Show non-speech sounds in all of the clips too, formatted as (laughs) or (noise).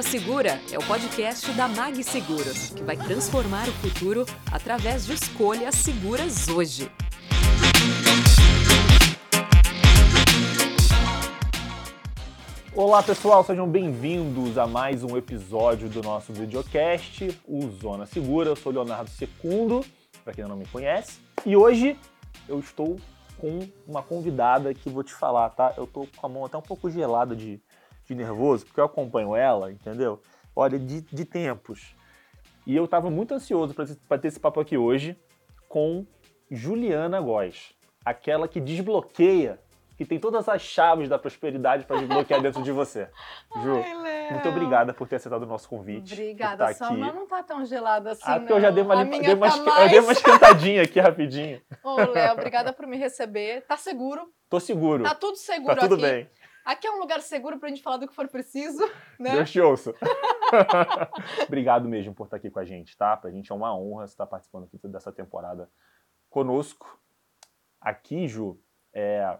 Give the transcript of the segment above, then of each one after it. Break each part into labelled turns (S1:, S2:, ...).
S1: Zona Segura é o podcast da Mag Seguros, que vai transformar o futuro através de escolhas seguras hoje.
S2: Olá pessoal, sejam bem-vindos a mais um episódio do nosso videocast, o Zona Segura. Eu sou Leonardo Secundo, para quem não me conhece, e hoje eu estou com uma convidada que vou te falar, tá? Eu tô com a mão até um pouco gelada de, de nervoso, porque eu acompanho ela, entendeu? Olha, de, de tempos. E eu estava muito ansioso para ter esse papo aqui hoje com Juliana Góes, aquela que desbloqueia, que tem todas as chaves da prosperidade para desbloquear dentro de você. (laughs) Ju,
S3: Ai,
S2: muito obrigada por ter aceitado o nosso convite.
S3: Obrigada, sua
S2: aqui.
S3: mão não tá tão gelada assim,
S2: Ah,
S3: não.
S2: porque eu já dei uma, limpa- dei uma,
S3: tá
S2: esque- eu
S3: mais...
S2: dei uma esquentadinha aqui rapidinho.
S3: Ô, Léo, obrigada por me receber. Tá seguro?
S2: Tô seguro.
S3: Tá tudo seguro
S2: Tá tudo
S3: aqui.
S2: bem.
S3: Aqui é um lugar seguro pra gente falar do que for preciso, né?
S2: Deus te ouça. (laughs) Obrigado mesmo por estar aqui com a gente, tá? Pra gente é uma honra estar participando aqui dessa temporada conosco. Aqui, Ju, é,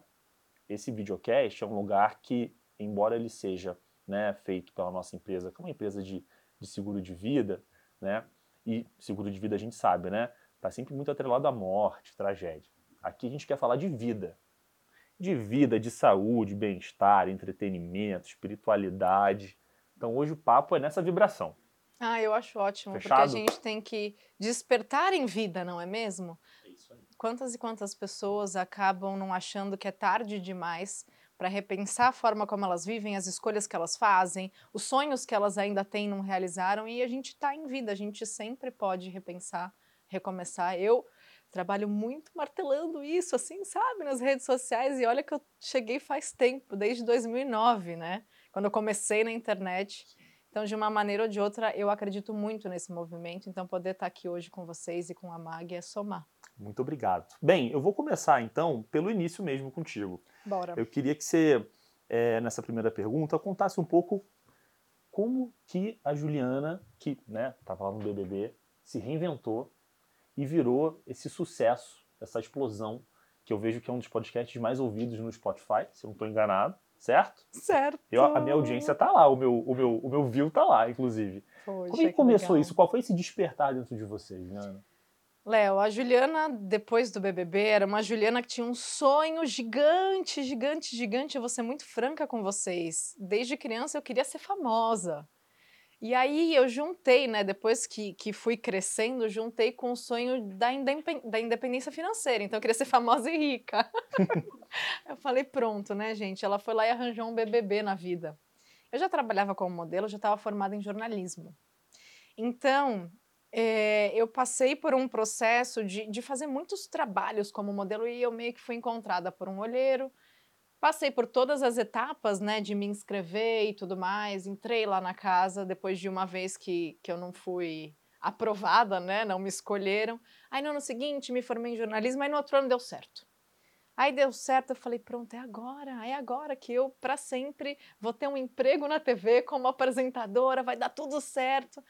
S2: esse videocast é um lugar que, embora ele seja né, feito pela nossa empresa, que é uma empresa de, de seguro de vida, né? E seguro de vida a gente sabe, né? Tá sempre muito atrelado à morte, tragédia. Aqui a gente quer falar de vida. De vida, de saúde, bem-estar, entretenimento, espiritualidade. Então hoje o papo é nessa vibração.
S3: Ah, eu acho ótimo,
S2: Fechado?
S3: porque a gente tem que despertar em vida, não é mesmo?
S2: É isso aí.
S3: Quantas e quantas pessoas acabam não achando que é tarde demais para repensar a forma como elas vivem, as escolhas que elas fazem, os sonhos que elas ainda têm não realizaram, e a gente está em vida, a gente sempre pode repensar, recomeçar. Eu trabalho muito martelando isso, assim, sabe, nas redes sociais, e olha que eu cheguei faz tempo, desde 2009, né? Quando eu comecei na internet. Então, de uma maneira ou de outra, eu acredito muito nesse movimento, então poder estar aqui hoje com vocês e com a Mag é somar.
S2: Muito obrigado. Bem, eu vou começar então pelo início mesmo contigo.
S3: Bora.
S2: Eu queria que você, é, nessa primeira pergunta, contasse um pouco como que a Juliana, que né, estava lá no BBB, se reinventou e virou esse sucesso, essa explosão, que eu vejo que é um dos podcasts mais ouvidos no Spotify, se eu não estou enganado, certo?
S3: Certo.
S2: Eu, a minha audiência tá lá, o meu, o meu, o meu view tá lá, inclusive.
S3: Poxa,
S2: Como é que começou
S3: legal.
S2: isso? Qual foi esse despertar dentro de você, Juliana?
S3: Léo, a Juliana, depois do BBB, era uma Juliana que tinha um sonho gigante, gigante, gigante. Eu vou ser muito franca com vocês. Desde criança eu queria ser famosa. E aí eu juntei, né? Depois que, que fui crescendo, juntei com o sonho da, indepen- da independência financeira. Então eu queria ser famosa e rica. (laughs) eu falei, pronto, né, gente? Ela foi lá e arranjou um BBB na vida. Eu já trabalhava como modelo, já estava formada em jornalismo. Então, é, eu passei por um processo de, de fazer muitos trabalhos como modelo e eu meio que fui encontrada por um olheiro. Passei por todas as etapas, né, de me inscrever e tudo mais. Entrei lá na casa depois de uma vez que, que eu não fui aprovada, né, não me escolheram. Aí no ano seguinte me formei em jornalismo, aí no outro ano deu certo. Aí deu certo, eu falei, pronto, é agora, é agora que eu, para sempre, vou ter um emprego na TV como apresentadora, vai dar tudo certo.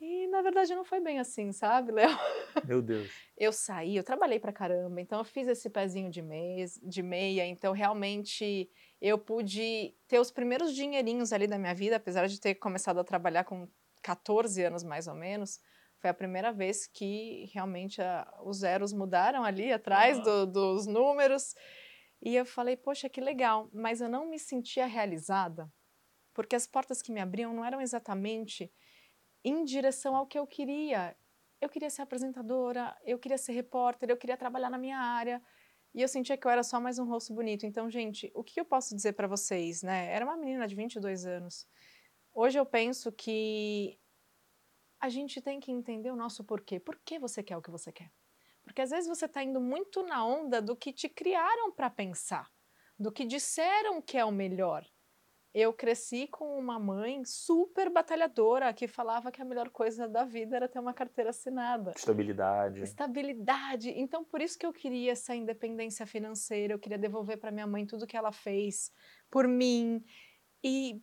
S3: E na verdade não foi bem assim, sabe, Léo? (laughs)
S2: Meu Deus.
S3: Eu saí, eu trabalhei pra caramba, então eu fiz esse pezinho de, mês, de meia, então realmente eu pude ter os primeiros dinheirinhos ali da minha vida, apesar de ter começado a trabalhar com 14 anos mais ou menos. Foi a primeira vez que realmente a- os zeros mudaram ali atrás
S2: Aham.
S3: do- dos números. E eu falei, poxa, que legal, mas eu não me sentia realizada, porque as portas que me abriam não eram exatamente em direção ao que eu queria. Eu queria ser apresentadora, eu queria ser repórter, eu queria trabalhar na minha área. E eu sentia que eu era só mais um rosto bonito. Então, gente, o que eu posso dizer para vocês, né? Era uma menina de 22 anos. Hoje eu penso que a gente tem que entender o nosso porquê. Por que você quer o que você quer? Porque às vezes você está indo muito na onda do que te criaram para pensar, do que disseram que é o melhor. Eu cresci com uma mãe super batalhadora que falava que a melhor coisa da vida era ter uma carteira assinada.
S2: Estabilidade.
S3: Estabilidade. Então, por isso que eu queria essa independência financeira, eu queria devolver para minha mãe tudo que ela fez por mim. E,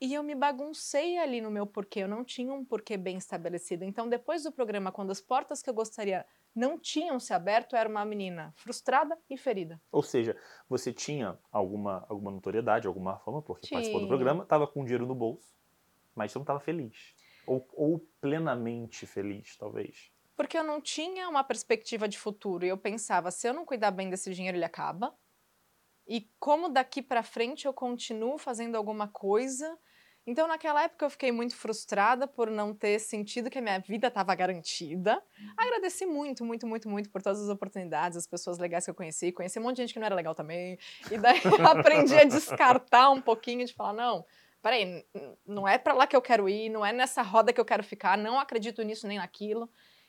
S3: e eu me baguncei ali no meu porquê, eu não tinha um porquê bem estabelecido. Então, depois do programa, quando as portas que eu gostaria não tinham se aberto, era uma menina frustrada e ferida.
S2: Ou seja, você tinha alguma, alguma notoriedade, alguma fama, porque participou do
S3: Tinha.
S2: programa, estava com dinheiro no bolso, mas você não estava feliz. Ou, ou plenamente feliz, talvez.
S3: Porque eu não tinha uma perspectiva de futuro. E eu pensava, se eu não cuidar bem desse dinheiro, ele acaba. E como daqui para frente eu continuo fazendo alguma coisa então, naquela época, eu fiquei muito frustrada por não ter sentido que a minha vida estava garantida. Uhum. Agradeci muito, muito, muito, muito por todas as oportunidades, as pessoas legais que eu conheci. Conheci um monte de gente que não era legal também. E daí (laughs) aprendi a descartar um pouquinho, de falar: não, peraí, não é para lá que eu quero ir, não é nessa roda que eu quero ficar, não acredito nisso nem naquilo.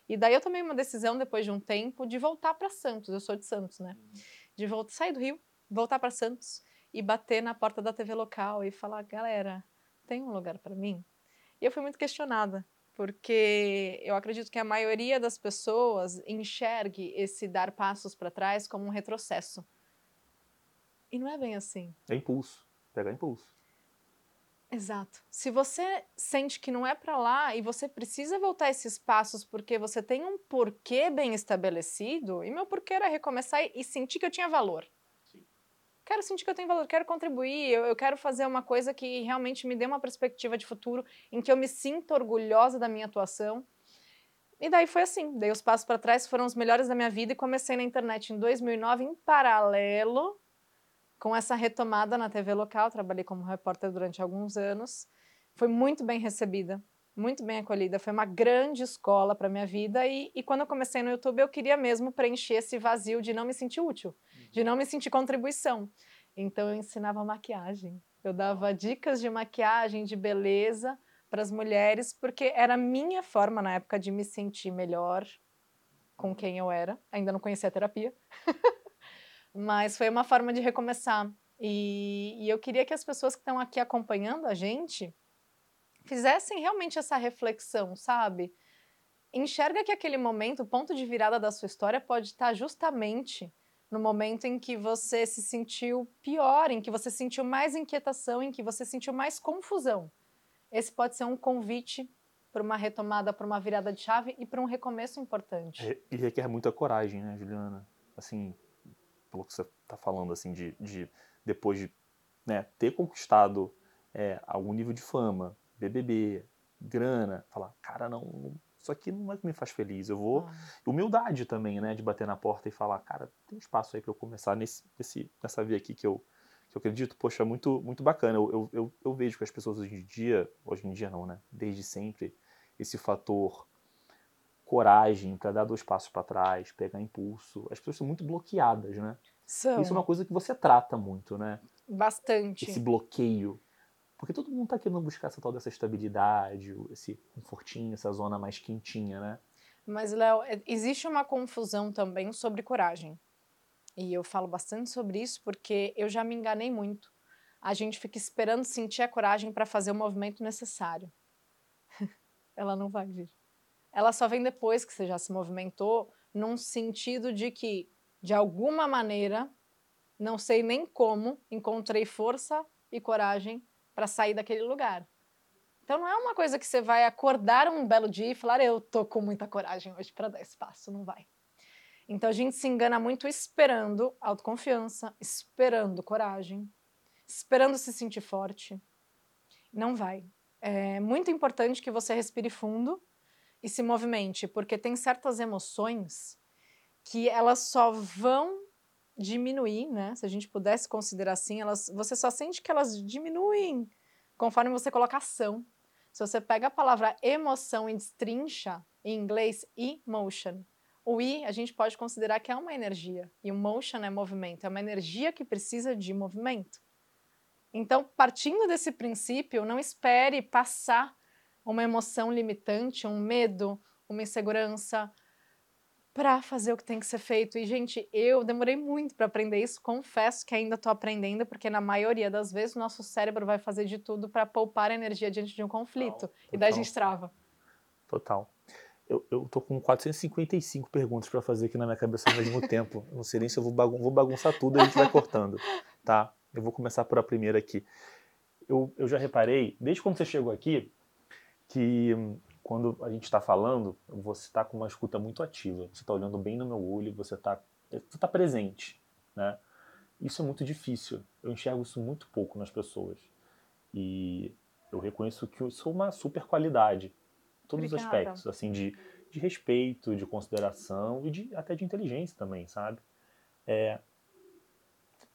S3: E daí eu tomei uma decisão, depois de um tempo, de voltar para Santos. Eu sou de Santos, né? Uhum. De voltar, sair do Rio, voltar para Santos e bater na porta da TV local e falar: galera tem um lugar para mim? E eu fui muito questionada, porque eu acredito que a maioria das pessoas enxergue esse dar passos para trás como um retrocesso. E não é bem assim.
S2: É impulso, pegar impulso.
S3: Exato. Se você sente que não é para lá e você precisa voltar esses passos porque você tem um porquê bem estabelecido, e meu porquê era recomeçar e sentir que eu tinha valor quero sentir que eu tenho valor, quero contribuir, eu, eu, quero fazer uma coisa que realmente me dê uma perspectiva de futuro, em que eu me sinta orgulhosa da minha atuação. E daí foi assim, dei os passos para trás, foram os melhores da minha vida e comecei na internet em 2009 em paralelo com essa retomada na TV local, trabalhei como repórter durante alguns anos. Foi muito bem recebida, muito bem acolhida. Foi uma grande escola para minha vida. E, e, quando eu comecei no YouTube, eu queria mesmo preencher esse vazio de não me sentir útil, de não me sentir contribuição. Então eu ensinava maquiagem. Eu dava dicas de maquiagem, de beleza para as mulheres, porque era a minha forma na época de me sentir melhor com quem eu era. Ainda não conhecia a terapia, (laughs) mas foi uma forma de recomeçar. E, e eu queria que as pessoas que estão aqui acompanhando a gente fizessem realmente essa reflexão, sabe? Enxerga que aquele momento, o ponto de virada da sua história, pode estar justamente no momento em que você se sentiu pior, em que você sentiu mais inquietação, em que você sentiu mais confusão. Esse pode ser um convite para uma retomada, para uma virada de chave e para um recomeço importante.
S2: E requer muita coragem, né, Juliana? Assim, pelo que você está falando, assim, de, de depois de né, ter conquistado é, algum nível de fama, BBB, grana, falar, cara, não, isso aqui não é que me faz feliz. Eu vou. Ah. Humildade também, né? De bater na porta e falar, cara, tem espaço aí para eu começar nesse, nesse, nessa via aqui que eu, que eu acredito. Poxa, muito, muito bacana. Eu, eu, eu, eu vejo que as pessoas hoje em dia, hoje em dia não, né? Desde sempre, esse fator coragem para dar dois passos para trás, pegar impulso. As pessoas são muito bloqueadas, né?
S3: São.
S2: Isso é uma coisa que você trata muito, né?
S3: Bastante.
S2: Esse bloqueio. Porque todo mundo está querendo buscar essa tal dessa estabilidade, esse confortinho, essa zona mais quentinha, né?
S3: Mas, Léo, é, existe uma confusão também sobre coragem. E eu falo bastante sobre isso porque eu já me enganei muito. A gente fica esperando sentir a coragem para fazer o movimento necessário. (laughs) Ela não vai vir. Ela só vem depois que você já se movimentou, num sentido de que, de alguma maneira, não sei nem como, encontrei força e coragem para sair daquele lugar. Então não é uma coisa que você vai acordar um belo dia e falar eu tô com muita coragem hoje para dar espaço, não vai. Então a gente se engana muito esperando autoconfiança, esperando coragem, esperando se sentir forte. Não vai. É muito importante que você respire fundo e se movimente, porque tem certas emoções que elas só vão diminuir, né? Se a gente pudesse considerar assim, elas, você só sente que elas diminuem conforme você coloca ação. Se você pega a palavra emoção e destrincha, em inglês, emotion, o I a gente pode considerar que é uma energia, e o motion é movimento, é uma energia que precisa de movimento. Então, partindo desse princípio, não espere passar uma emoção limitante, um medo, uma insegurança, para fazer o que tem que ser feito. E, gente, eu demorei muito para aprender isso, confesso que ainda estou aprendendo, porque na maioria das vezes o nosso cérebro vai fazer de tudo para poupar energia diante de um conflito. Total, e daí a gente trava.
S2: Total. Eu, eu tô com 455 perguntas para fazer aqui na minha cabeça ao mesmo tempo. não sei nem se eu vou, bagun vou bagunçar tudo e a gente vai cortando, tá? Eu vou começar por a primeira aqui. Eu, eu já reparei, desde quando você chegou aqui, que quando a gente está falando, você está com uma escuta muito ativa. Você está olhando bem no meu olho, você está você tá presente, né? Isso é muito difícil. Eu enxergo isso muito pouco nas pessoas. E Eu reconheço que eu sou uma super qualidade. Todos
S3: Obrigada.
S2: os aspectos, assim, de, de respeito, de consideração e de, até de inteligência também, sabe? É,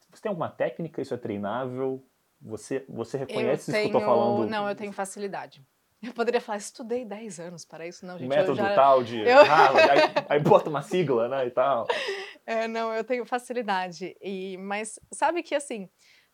S2: você tem alguma técnica? Isso é treinável? Você, você reconhece
S3: eu
S2: isso que eu tô falando?
S3: Não, eu tenho facilidade. Eu poderia falar, estudei 10 anos para isso. Não,
S2: O
S3: gente,
S2: método
S3: já...
S2: tal de
S3: eu- (laughs)
S2: Harvard, aí, aí bota uma sigla, né, e tal. (laughs)
S3: É, não, eu tenho facilidade. E, mas sabe que assim,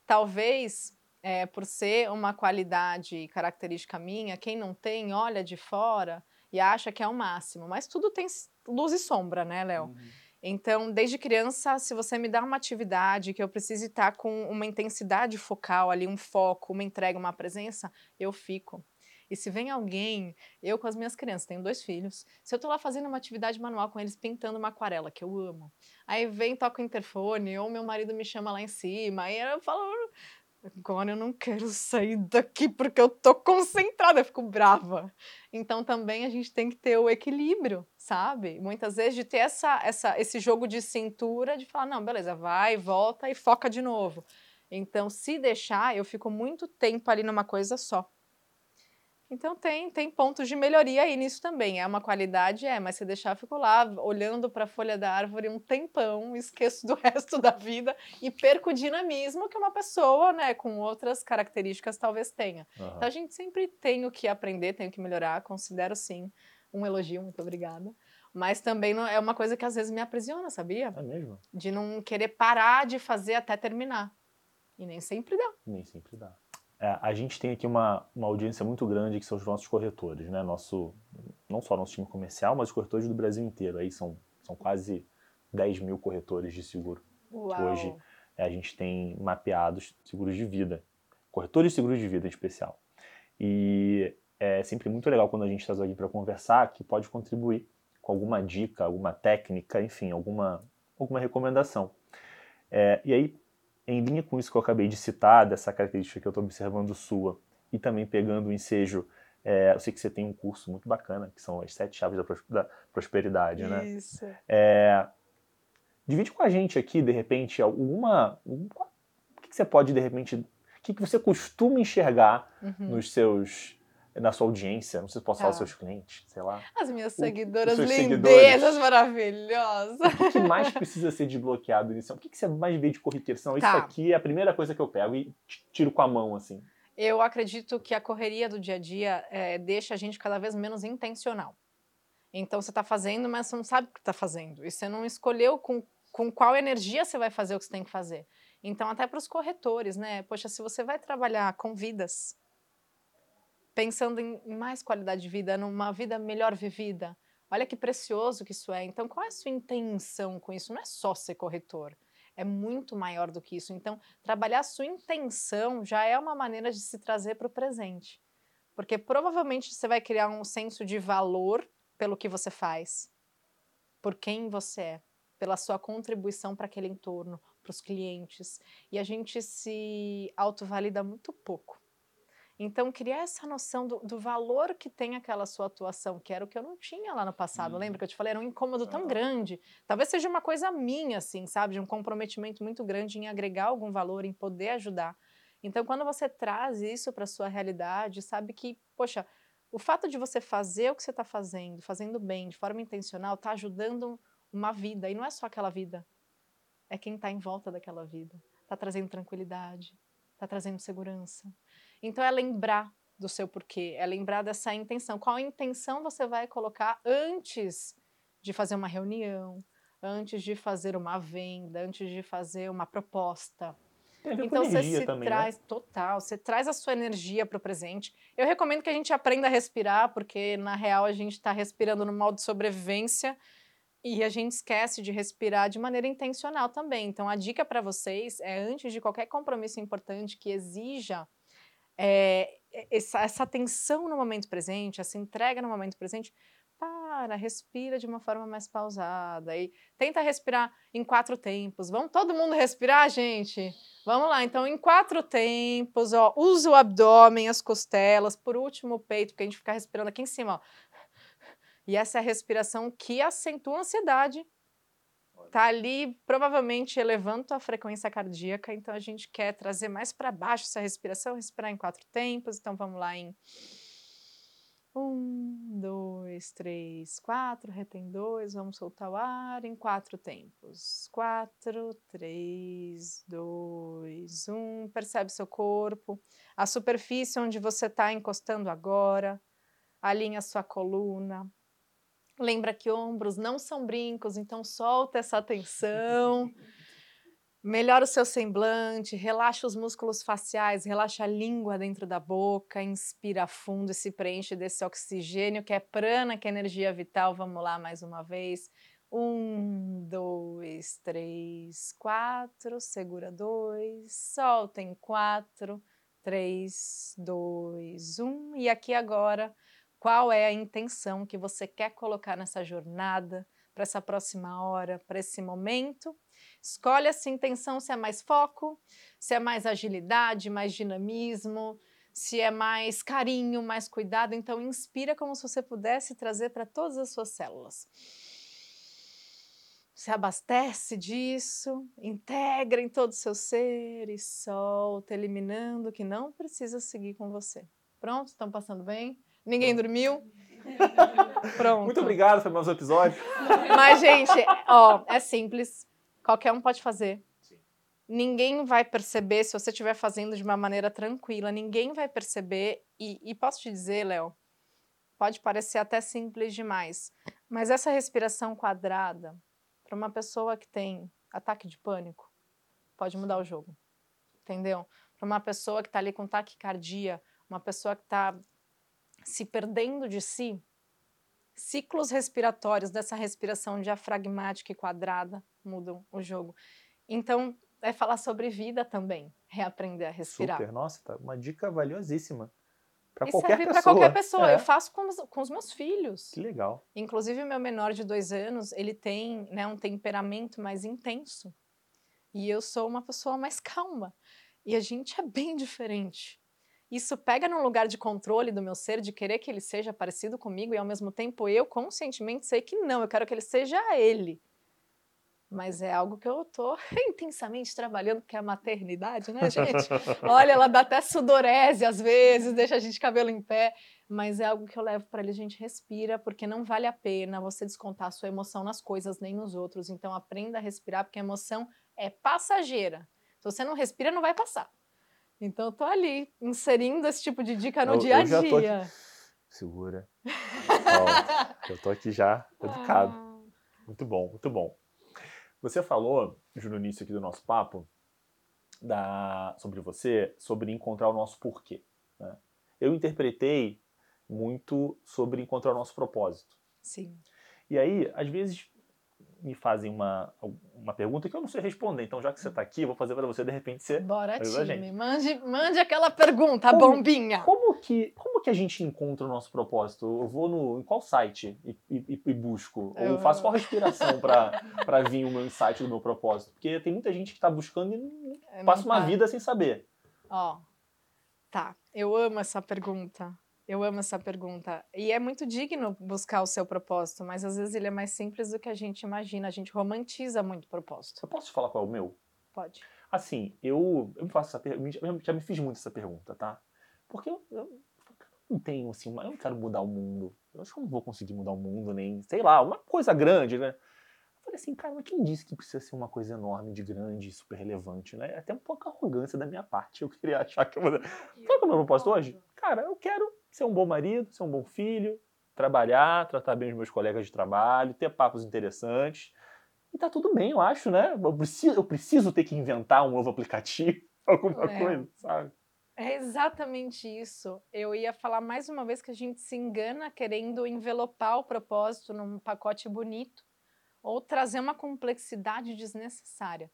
S3: talvez é, por ser uma qualidade e característica minha, quem não tem olha de fora e acha que é o máximo. Mas tudo tem luz e sombra, né, Léo? Então, desde criança, se você me dá uma atividade que eu precise estar com uma intensidade focal ali, um foco, uma entrega, uma presença, eu fico. E se vem alguém, eu com as minhas crianças, tenho dois filhos, se eu tô lá fazendo uma atividade manual com eles, pintando uma aquarela, que eu amo, aí vem, toca o interfone, ou meu marido me chama lá em cima, aí eu falo, agora eu não quero sair daqui porque eu tô concentrada, eu fico brava. Então também a gente tem que ter o equilíbrio, sabe? Muitas vezes de ter essa, essa, esse jogo de cintura, de falar, não, beleza, vai, volta e foca de novo. Então, se deixar, eu fico muito tempo ali numa coisa só. Então tem, tem pontos de melhoria aí nisso também. É uma qualidade, é, mas se deixar, fico lá olhando para a folha da árvore um tempão, esqueço do (laughs) resto da vida e perco o dinamismo que uma pessoa, né, com outras características talvez tenha.
S2: Aham.
S3: Então a gente sempre tem o que aprender, tem o que melhorar, considero sim um elogio, muito obrigada. Mas também não- é uma coisa que às vezes me aprisiona, sabia?
S2: É mesmo?
S3: De não querer parar de fazer até terminar. E nem sempre dá.
S2: Nem sempre dá. É, a gente tem aqui uma, uma audiência muito grande que são os nossos corretores, né? Nosso, não só nosso time comercial, mas os corretores do Brasil inteiro. Aí são, são quase 10 mil corretores de seguro.
S3: Uau.
S2: Hoje é, a gente tem mapeados seguros de vida, corretores de seguros de vida em especial. E é sempre muito legal quando a gente está aqui para conversar, que pode contribuir com alguma dica, alguma técnica, enfim, alguma, alguma recomendação. É, e aí, em linha com isso que eu acabei de citar, dessa característica que eu estou observando sua, e também pegando o ensejo, é, eu sei que você tem um curso muito bacana, que são as sete chaves da, pros- da prosperidade, né?
S3: Isso.
S2: É, divide com a gente aqui, de repente, alguma. um- O que, que você pode, de repente. O que, que você costuma enxergar
S3: Uhum.
S2: nos seus. Na sua audiência? Não sei se posso falar dos seus clientes, sei lá.
S3: As minhas
S2: O-
S3: seguidoras
S2: seus
S3: lindezas, maravilhosas.
S2: O que, que mais (laughs) precisa ser desbloqueado nisso? O que, que você mais vê de corriqueiro? Não, isso
S3: Tá.
S2: aqui é a primeira coisa que eu pego e tiro com a mão, assim.
S3: Eu acredito que a correria do dia a dia eh, deixa a gente cada vez menos intencional. Então você está fazendo, mas você não sabe o que está fazendo. E você não escolheu com, com qual energia você vai fazer o que você tem que fazer. Então, até para os corretores, né? Poxa, se você vai trabalhar com vidas, pensando em mais qualidade de vida, numa vida melhor vivida, olha que precioso que isso é. Então, qual é a sua intenção com isso? Não é só ser corretor. É muito maior do que isso. Então, trabalhar a sua intenção já é uma maneira de se trazer para o presente. Porque provavelmente você vai criar um senso de valor pelo que você faz, por quem você é, pela sua contribuição para aquele entorno, para os clientes. E a gente se autovalida muito pouco. Então, criar essa noção do, do valor que tem aquela sua atuação, que era o que eu não tinha lá no passado.
S2: Uhum.
S3: Lembra que eu te falei? Era um incômodo tão
S2: Ah.
S3: grande. Talvez seja uma coisa minha, assim, sabe? De um comprometimento muito grande em agregar algum valor, em poder ajudar. Então, quando você traz isso para sua realidade, sabe que, poxa, o fato de você fazer o que você está fazendo, fazendo bem, de forma intencional, está ajudando uma vida. E não é só aquela vida. É quem está em volta daquela vida. Está trazendo tranquilidade, está trazendo segurança. Então, é lembrar do seu porquê, é lembrar dessa intenção. Qual intenção você vai colocar antes de fazer uma reunião, antes de fazer uma venda, antes de fazer uma proposta? Então você se
S2: também, né?
S3: traz total, você traz a sua energia para o presente. Eu recomendo que a gente aprenda a respirar, porque na real a gente está respirando no modo de sobrevivência e a gente esquece de respirar de maneira intencional também. Então a dica para vocês é antes de qualquer compromisso importante que exija é, essa, essa atenção no momento presente, essa entrega no momento presente, para, respira de uma forma mais pausada e tenta respirar em quatro tempos. Vamos todo mundo respirar, gente? Vamos lá, então em quatro tempos, ó, usa o abdômen, as costelas, por último o peito, porque a gente fica respirando aqui em cima, ó. E essa é a respiração que acentua a ansiedade tá ali provavelmente elevando a frequência cardíaca, então a gente quer trazer mais para baixo essa respiração, respirar em quatro tempos. Então vamos lá em um, dois, três, quatro, retém dois, vamos soltar o ar em quatro tempos. Quatro, três, dois, um. Percebe seu corpo, a superfície onde você está encostando agora, alinha sua coluna. Lembra que ombros não são brincos, então solta essa tensão. Melhora o seu semblante, relaxa os músculos faciais, relaxa a língua dentro da boca, inspira fundo e se preenche desse oxigênio que é prana, que é energia vital. Vamos lá mais uma vez. Um, dois, três, quatro. Segura dois. Solta em quatro, três, dois, um. E aqui agora, qual é a intenção que você quer colocar nessa jornada, para essa próxima hora, para esse momento? Escolhe essa intenção se é mais foco, se é mais agilidade, mais dinamismo, se é mais carinho, mais cuidado. Então, inspira como se você pudesse trazer para todas as suas células. Se abastece disso, integra em todo o seu ser e solta, eliminando o que não precisa seguir com você. Pronto? Estão passando bem? Ninguém dormiu? (laughs)
S2: Pronto. Muito obrigado, foi mais um episódio.
S3: Mas, gente, ó, é simples. Qualquer um pode fazer. Sim. Ninguém vai perceber se você estiver fazendo de uma maneira tranquila. Ninguém vai perceber. E, e posso te dizer, Léo, pode parecer até simples demais, mas essa respiração quadrada, para uma pessoa que tem ataque de pânico, pode mudar o jogo. Entendeu? Para uma pessoa que está ali com taquicardia, uma pessoa que está se perdendo de si, ciclos respiratórios dessa respiração diafragmática e quadrada mudam o jogo. Então, é falar sobre vida também, reaprender a respirar.
S2: Super, nossa, tá uma dica valiosíssima. Para qualquer pessoa. Para
S3: qualquer pessoa. É. Eu faço com os, com os meus filhos.
S2: Que legal.
S3: Inclusive, o meu menor de dois anos, ele tem né, um temperamento mais intenso. E eu sou uma pessoa mais calma. E a gente é bem diferente. Isso pega no lugar de controle do meu ser, de querer que ele seja parecido comigo, e ao mesmo tempo eu conscientemente sei que não, eu quero que ele seja ele mas é algo que eu estou (laughs) intensamente trabalhando, que é a maternidade, né, gente? (laughs) Olha, ela dá até sudorese às vezes, deixa a gente cabelo em pé, mas é algo que eu levo para ele, a gente respira, porque não vale a pena você descontar a sua emoção nas coisas nem nos outros. Então aprenda a respirar, porque a emoção é passageira. Se você não respira, não vai passar. Então eu tô ali, inserindo esse tipo de dica no eu, dia a dia.
S2: Segura. Ó, eu tô aqui já educado. Ah. Muito bom, muito bom. Você falou, Júlio, no início aqui do nosso papo, da, sobre você, sobre encontrar o nosso porquê. Né? Eu interpretei muito sobre encontrar o nosso propósito.
S3: Sim.
S2: E aí, às vezes, me fazem uma, uma pergunta que eu não sei responder. Então, já que você está aqui, eu vou fazer para você, de repente, você
S3: Bora, time. Mande, mande aquela pergunta, como, bombinha.
S2: Como que, como que a gente encontra o nosso propósito? Eu vou no, em qual site e, e, e busco? Eu... Ou faço qual respiração para vir o meu insight do meu propósito? Porque tem muita gente que está buscando e é passa uma vida sem saber.
S3: Ó, tá. Eu amo essa pergunta. Eu amo essa pergunta. E é muito digno buscar o seu propósito, mas às vezes ele é mais simples do que a gente imagina. A gente romantiza muito o propósito.
S2: Eu posso falar qual é o meu?
S3: Pode.
S2: Assim, eu, eu me faço essa pergunta, já me fiz muito essa pergunta, tá? Porque eu, eu não tenho, assim, eu não quero mudar o mundo. Eu acho que eu não vou conseguir mudar o mundo, nem, sei lá, uma coisa grande, né? Eu falei assim, cara, mas quem disse que precisa ser uma coisa enorme, de grande, super relevante, né? É até um pouco arrogância da minha parte. Eu queria achar que eu vou. Sabe qual é o meu propósito hoje? Cara, eu quero ser um bom marido, ser um bom filho, trabalhar, tratar bem os meus colegas de trabalho, ter papos interessantes. E tá tudo bem, eu acho, né? Eu preciso, eu preciso ter que inventar um novo aplicativo, (laughs) alguma é. coisa, sabe?
S3: É exatamente isso. Eu ia falar mais uma vez que a gente se engana querendo envelopar o propósito num pacote bonito ou trazer uma complexidade desnecessária.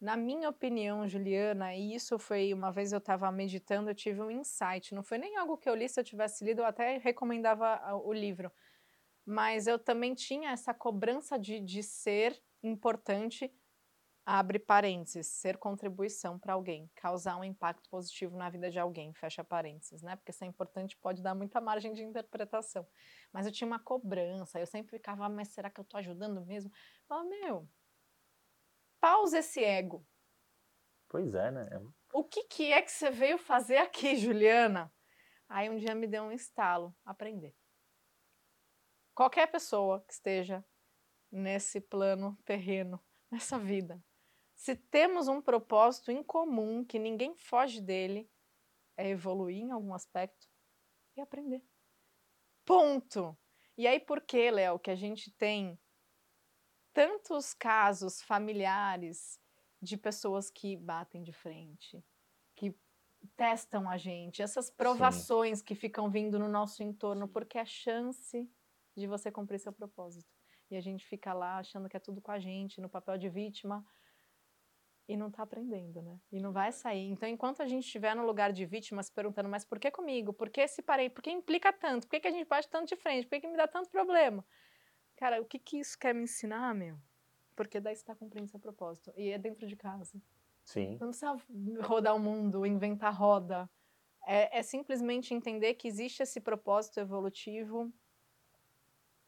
S3: Na minha opinião, Juliana, e isso foi uma vez eu estava meditando, eu tive um insight. Não foi nem algo que eu li, se eu tivesse lido, eu até recomendava o livro. Mas eu também tinha essa cobrança de, de ser importante, abre parênteses, ser contribuição para alguém, causar um impacto positivo na vida de alguém, fecha parênteses, né? Porque ser importante pode dar muita margem de interpretação. Mas eu tinha uma cobrança, eu sempre ficava, ah, mas será que eu estou ajudando mesmo? Eu meu, pausa esse ego.
S2: Pois é, né?
S3: O que, que é que você veio fazer aqui, (laughs) Juliana? Aí um dia me deu um estalo, aprender. Qualquer pessoa que esteja nesse plano terreno, (laughs) nessa vida, se temos um propósito em comum, que ninguém foge dele, é evoluir em algum aspecto e aprender. Ponto! E aí por que, Léo, que a gente tem tantos casos familiares de pessoas que batem de frente, que testam a gente, essas provações Sim. que ficam vindo no nosso entorno, porque é chance de você cumprir seu propósito. E a gente fica lá achando que é tudo com a gente, no papel de vítima, e não está aprendendo, né? E não vai sair. Então, enquanto a gente estiver no lugar de vítima se perguntando, mas por que comigo? Por que se parei? Por que implica tanto? Por que, que a gente bate tanto de frente? Por que, que me dá tanto problema? Cara, o que, que isso quer me ensinar, meu? Porque daí você está cumprindo seu propósito. E é dentro de casa.
S2: Sim.
S3: Não precisa rodar o mundo, inventar roda. É, é simplesmente entender que existe esse propósito evolutivo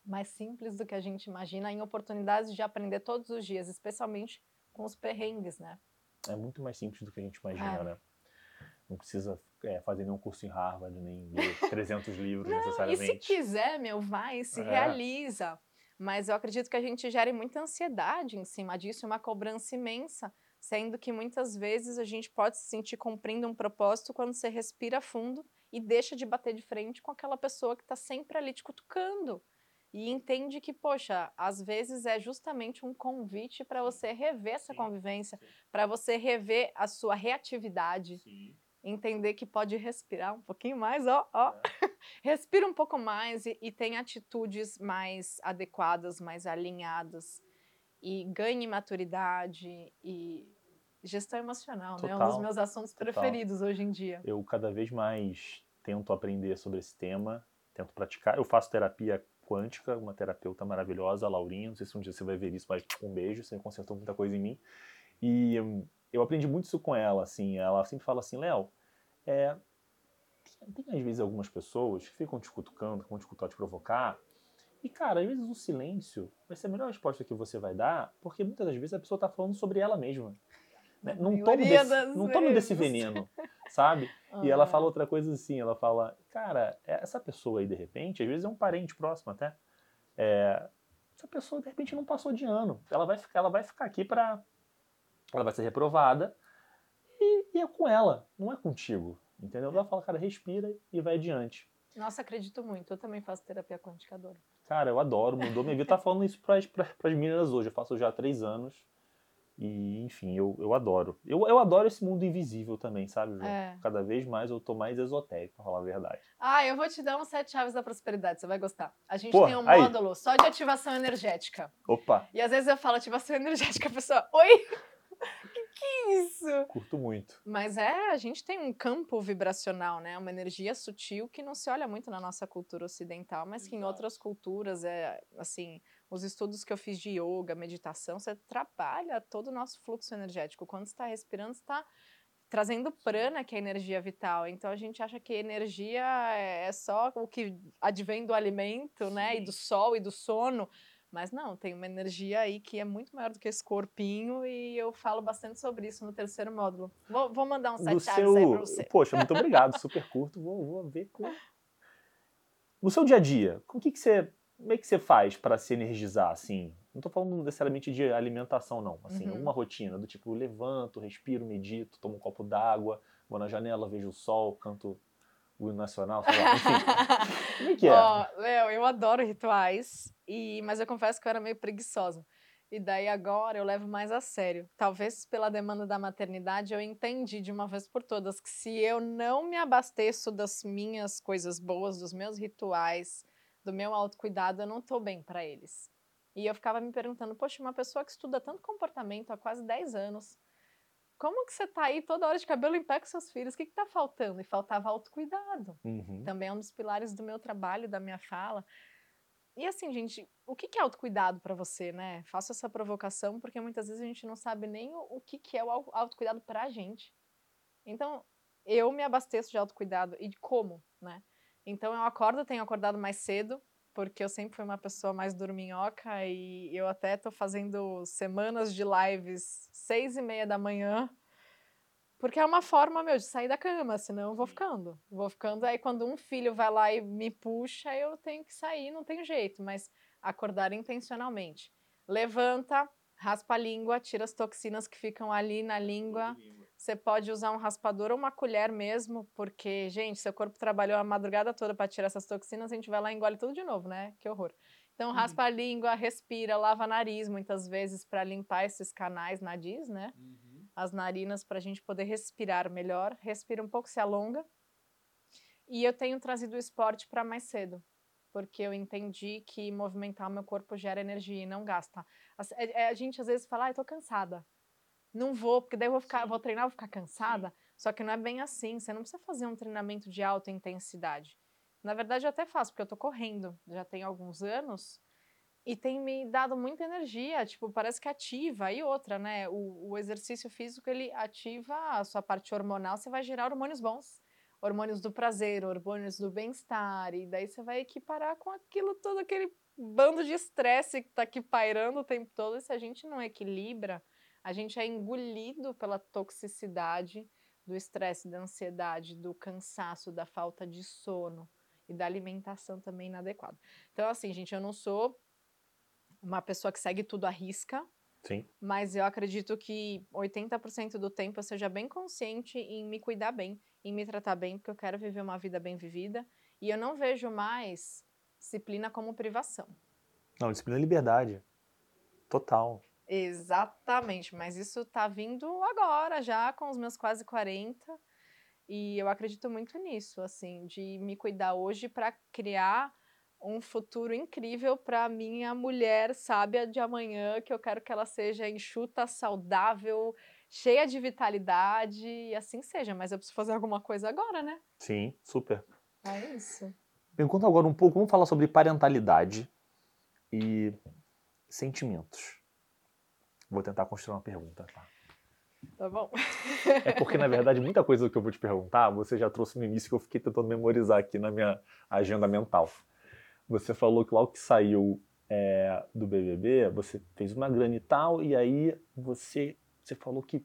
S3: mais simples do que a gente imagina, em oportunidades de aprender todos os dias, especialmente com os perrengues, né?
S2: É muito mais simples do que a gente imagina, é. né? Não precisa é, fazer nenhum curso em Harvard, nem ler (laughs) 300 livros
S3: Não,
S2: necessariamente.
S3: E se quiser, meu, vai, se é. realiza. Mas eu acredito que a gente gere muita ansiedade em cima disso, uma cobrança imensa, sendo que muitas vezes a gente pode se sentir cumprindo um propósito quando você respira fundo e deixa de bater de frente com aquela pessoa que está sempre ali te cutucando e entende que, poxa, às vezes é justamente um convite para você rever essa sim, convivência, para você rever a sua reatividade, sim. entender que pode respirar um pouquinho mais, ó, ó, é. Respira um pouco mais e, e tem atitudes mais adequadas, mais alinhadas e ganhe maturidade e gestão emocional, Total. né? Um dos meus assuntos Total. preferidos hoje em dia.
S2: Eu cada vez mais tento aprender sobre esse tema, tento praticar. Eu faço terapia quântica, uma terapeuta maravilhosa, a Laurinha. Não sei se um dia você vai ver isso, mas um beijo, você consertou muita coisa em mim. E hum, eu aprendi muito isso com ela, assim. Ela sempre fala assim, Léo, é, tem, às vezes algumas pessoas que ficam te cutucando, que vão te cutucar, te provocar. E, cara, às vezes o silêncio vai ser a melhor resposta que você vai dar, porque muitas das vezes a pessoa está falando sobre ela mesma. Né? Não, tome desse, não desse veneno, sabe? Ah. E ela fala outra coisa assim, ela fala, cara, essa pessoa aí, de repente, às vezes é um parente próximo até, é, essa pessoa, de repente, não passou de ano. Ela vai ficar, ela vai ficar aqui para Ela vai ser reprovada e, e, é com ela, não é contigo, entendeu? Ela fala, cara, respira e vai adiante.
S3: Nossa, acredito muito. Eu também faço terapia quantificadora.
S2: Cara, eu adoro, mudou minha vida. Tá falando isso para as meninas hoje. Eu faço já há três anos. E, enfim, eu, eu adoro. Eu, eu adoro esse mundo invisível também, sabe, João? É. Cada vez mais eu tô mais esotérico, pra falar a verdade.
S3: Ah, eu vou te dar um sete chaves da prosperidade, você vai gostar. A gente Porra, tem um aí. módulo só de ativação energética.
S2: Opa!
S3: E às vezes eu falo ativação (laughs) energética, a pessoa, oi? (laughs) que isso?
S2: Curto muito.
S3: Mas é, a gente tem um campo vibracional, né? Uma energia sutil que não se olha muito na nossa cultura ocidental, mas que em outras culturas é, assim, os estudos que eu fiz de yoga, meditação, você trabalha todo o nosso fluxo energético. Quando você está respirando, você está trazendo prana, que é a energia vital. Então a gente acha que energia é, é só o que advém do alimento, Sim. né? E do sol e do sono. Mas não, tem uma energia aí que é muito maior do que esse corpinho e eu falo bastante sobre isso no terceiro módulo. Vou, vou mandar um sete seu... aí pra você.
S2: Poxa, muito obrigado, super curto. Vou, vou ver. Com... No seu dia a dia, o que, que você como é que você faz para se energizar, assim? Não estou falando necessariamente de alimentação, não. Assim, uhum. uma rotina do tipo, levanto, respiro, medito, tomo um copo d'água, vou na janela, vejo o sol, canto o hino nacional, sei lá, (laughs) enfim. Como é que é?
S3: Ó, oh, Léo, eu adoro rituais, e, mas eu confesso que eu era meio preguiçosa. E daí agora eu levo mais a sério. Talvez pela demanda da maternidade eu entendi de uma vez por todas que se eu não me abasteço das minhas coisas boas, dos meus rituais, do meu autocuidado, eu não estou bem para eles. E eu ficava me perguntando, poxa, uma pessoa que estuda tanto comportamento há quase 10 anos, como que você está aí toda hora de cabelo em pé com seus filhos? O que está faltando? E faltava autocuidado. Uhum. Também é um dos pilares do meu trabalho, da minha fala. E assim, gente, o que é autocuidado para você, né? Faço essa provocação porque muitas vezes a gente não sabe nem o que é o autocuidado para a gente. Então, eu me abasteço de autocuidado e de como, né? Então eu acordo, tenho acordado mais cedo, porque eu sempre fui uma pessoa mais dorminhoca e eu até tô fazendo semanas de lives seis e meia da manhã, porque é uma forma, meu, de sair da cama, senão eu vou ficando. Vou ficando, aí quando um filho vai lá e me puxa, eu tenho que sair, não tem jeito, mas acordar intencionalmente. Levanta, raspa a língua, tira as toxinas que ficam ali na língua. Você pode usar um raspador ou uma colher mesmo, porque, gente, seu corpo trabalhou a madrugada toda para tirar essas toxinas, a gente vai lá e engole tudo de novo, né? Que horror. Então, uhum. raspa uhum. a língua, respira, lava nariz muitas vezes para limpar esses canais nadis, né? Uhum. As narinas para a gente poder respirar melhor. Respira um pouco, se alonga. E eu tenho trazido o esporte para mais cedo, porque eu entendi que movimentar o meu corpo gera energia e não gasta. A, é, a gente às vezes fala, ah, eu tô cansada não vou, porque daí eu vou ficar, vou treinar, vou ficar cansada. Sim. Só que não é bem assim. Você não precisa fazer um treinamento de alta intensidade. Na verdade, eu até faço, porque eu tô correndo já tem alguns anos e tem me dado muita energia, tipo, parece que ativa. E outra, né? O, o exercício físico ele ativa a sua parte hormonal, você vai gerar hormônios bons. Hormônios do prazer, hormônios do bem-estar, e daí você vai equiparar com aquilo, todo aquele bando de estresse que tá aqui pairando o tempo todo. E se a gente não equilibra, a gente é engolido pela toxicidade do estresse, da ansiedade, do cansaço, da falta de sono e da alimentação também inadequada. Então, assim, gente, eu não sou uma pessoa que segue tudo à risca.
S2: Sim.
S3: Mas eu acredito que 80% do tempo eu seja bem consciente em me cuidar bem, em me tratar bem, porque eu quero viver uma vida bem vivida. E eu não vejo mais disciplina como privação.
S2: Não, disciplina é liberdade. Total.
S3: Exatamente, mas isso tá vindo agora, já com os meus quase 40. E eu acredito muito nisso, assim, de me cuidar hoje para criar um futuro incrível para minha mulher sábia de amanhã, que eu quero que ela seja enxuta, saudável, cheia de vitalidade e assim seja. Mas eu preciso fazer alguma coisa agora, né?
S2: Sim, super.
S3: É isso.
S2: Me conta agora um pouco, vamos falar sobre parentalidade e sentimentos. Vou tentar construir uma pergunta, tá?
S3: Tá bom.
S2: É porque, na verdade, muita coisa do que eu vou te perguntar, você já trouxe no início que eu fiquei tentando memorizar aqui na minha agenda mental. Você falou que logo que saiu é, do BBB, você fez uma grana e tal, e aí você, você falou que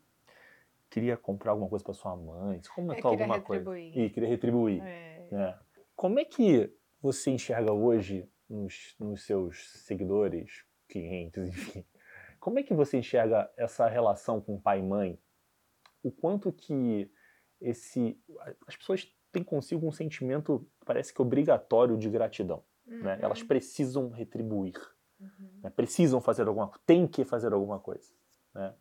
S2: queria comprar alguma coisa para sua mãe. Você comentou alguma
S3: retribuir.
S2: coisa. E queria retribuir. É. É. Como é que você enxerga hoje nos, nos seus seguidores, clientes, enfim, como é que você enxerga essa relação com pai e mãe? O quanto que esse as pessoas têm consigo um sentimento parece que obrigatório de gratidão, uhum. né? Elas precisam retribuir, uhum. né? precisam fazer alguma, tem que fazer alguma coisa, né?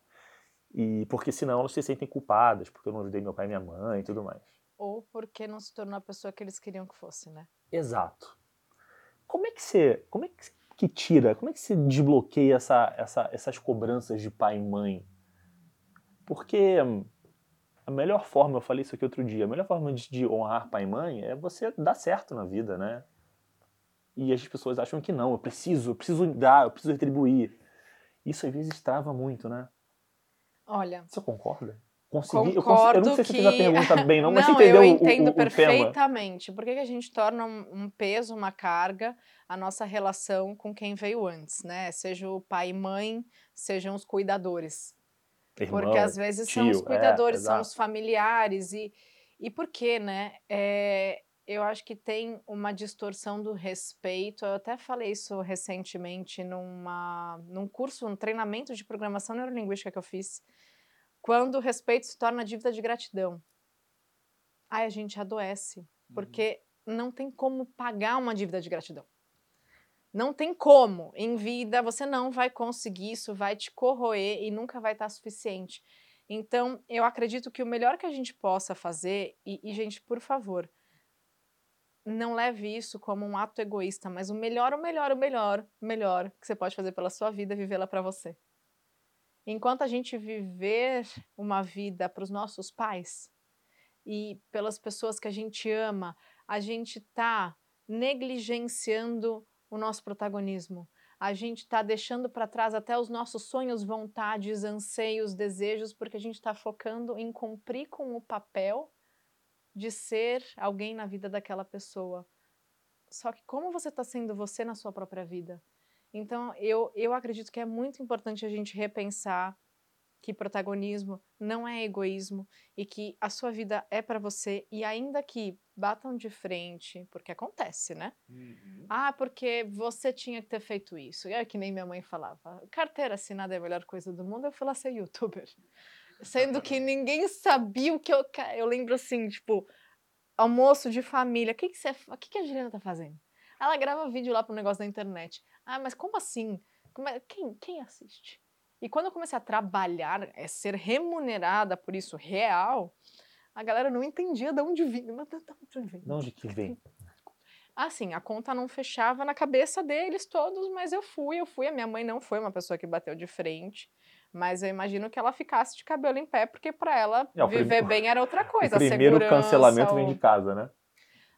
S2: E porque senão elas se sentem culpadas porque eu não ajudei meu pai e minha mãe e tudo mais.
S3: Ou porque não se tornou a pessoa que eles queriam que fosse, né?
S2: Exato. Como é que você, como é que que tira? Como é que se desbloqueia essa, essa, essas cobranças de pai e mãe? Porque a melhor forma, eu falei isso aqui outro dia, a melhor forma de, de honrar pai e mãe é você dar certo na vida, né? E as pessoas acham que não, eu preciso, eu preciso dar, eu preciso retribuir. Isso às vezes trava muito, né?
S3: Olha.
S2: Você concorda? Consegui. Eu, eu, não sei se que... fiz a pergunta bem, não, (laughs) mas não, você
S3: entendeu
S2: eu
S3: entendo
S2: o, o,
S3: perfeitamente. Por que, que a gente torna um, peso, uma carga, a nossa relação com quem veio antes, né? Seja o pai e mãe, sejam os cuidadores.
S2: Irmão,
S3: Porque às vezes
S2: tio,
S3: são os cuidadores,
S2: é,
S3: são os familiares. E, e por quê, né? É, eu acho que tem uma distorção do respeito. Eu até falei isso recentemente numa, num curso, um treinamento de programação neurolinguística que eu fiz quando o respeito se torna dívida de gratidão. Aí a gente adoece, uhum. porque não tem como pagar uma dívida de gratidão. Não tem como. Em vida, você não vai conseguir, isso vai te corroer e nunca vai estar suficiente. Então, eu acredito que o melhor que a gente possa fazer, e, e gente, por favor, não leve isso como um ato egoísta, mas o melhor, o melhor, o melhor, o melhor que você pode fazer pela sua vida é vivê-la para você. Enquanto a gente viver uma vida para os nossos pais e pelas pessoas que a gente ama, a gente está negligenciando o nosso protagonismo. A gente está deixando para trás até os nossos sonhos, vontades, anseios, desejos, porque a gente está focando em cumprir com o papel de ser alguém na vida daquela pessoa. Só que como você está sendo você na sua própria vida? Então, eu, eu acredito que é muito importante a gente repensar que protagonismo não é egoísmo e que a sua vida é para você e ainda que batam de frente, porque acontece, né? Uhum. Ah, porque você tinha que ter feito isso. E é que nem minha mãe falava, carteira assinada é a melhor coisa do mundo, eu fui lá ser youtuber. Sendo que (laughs) ninguém sabia o que eu... Eu lembro assim, tipo, almoço de família, o que, que, você, o que, que a Juliana tá fazendo? Ela grava vídeo lá pro negócio da internet. Ah, mas como assim? Como é, quem, quem assiste? E quando eu comecei a trabalhar, é ser remunerada por isso real, a galera não entendia de onde vinha. Mas de
S2: onde vem? De onde que vem?
S3: Assim, a conta não fechava na cabeça deles todos, mas eu fui, eu fui. A minha mãe não foi uma pessoa que bateu de frente, mas eu imagino que ela ficasse de cabelo em pé, porque para ela é, viver bem era outra coisa.
S2: O primeiro cancelamento vem de casa, né?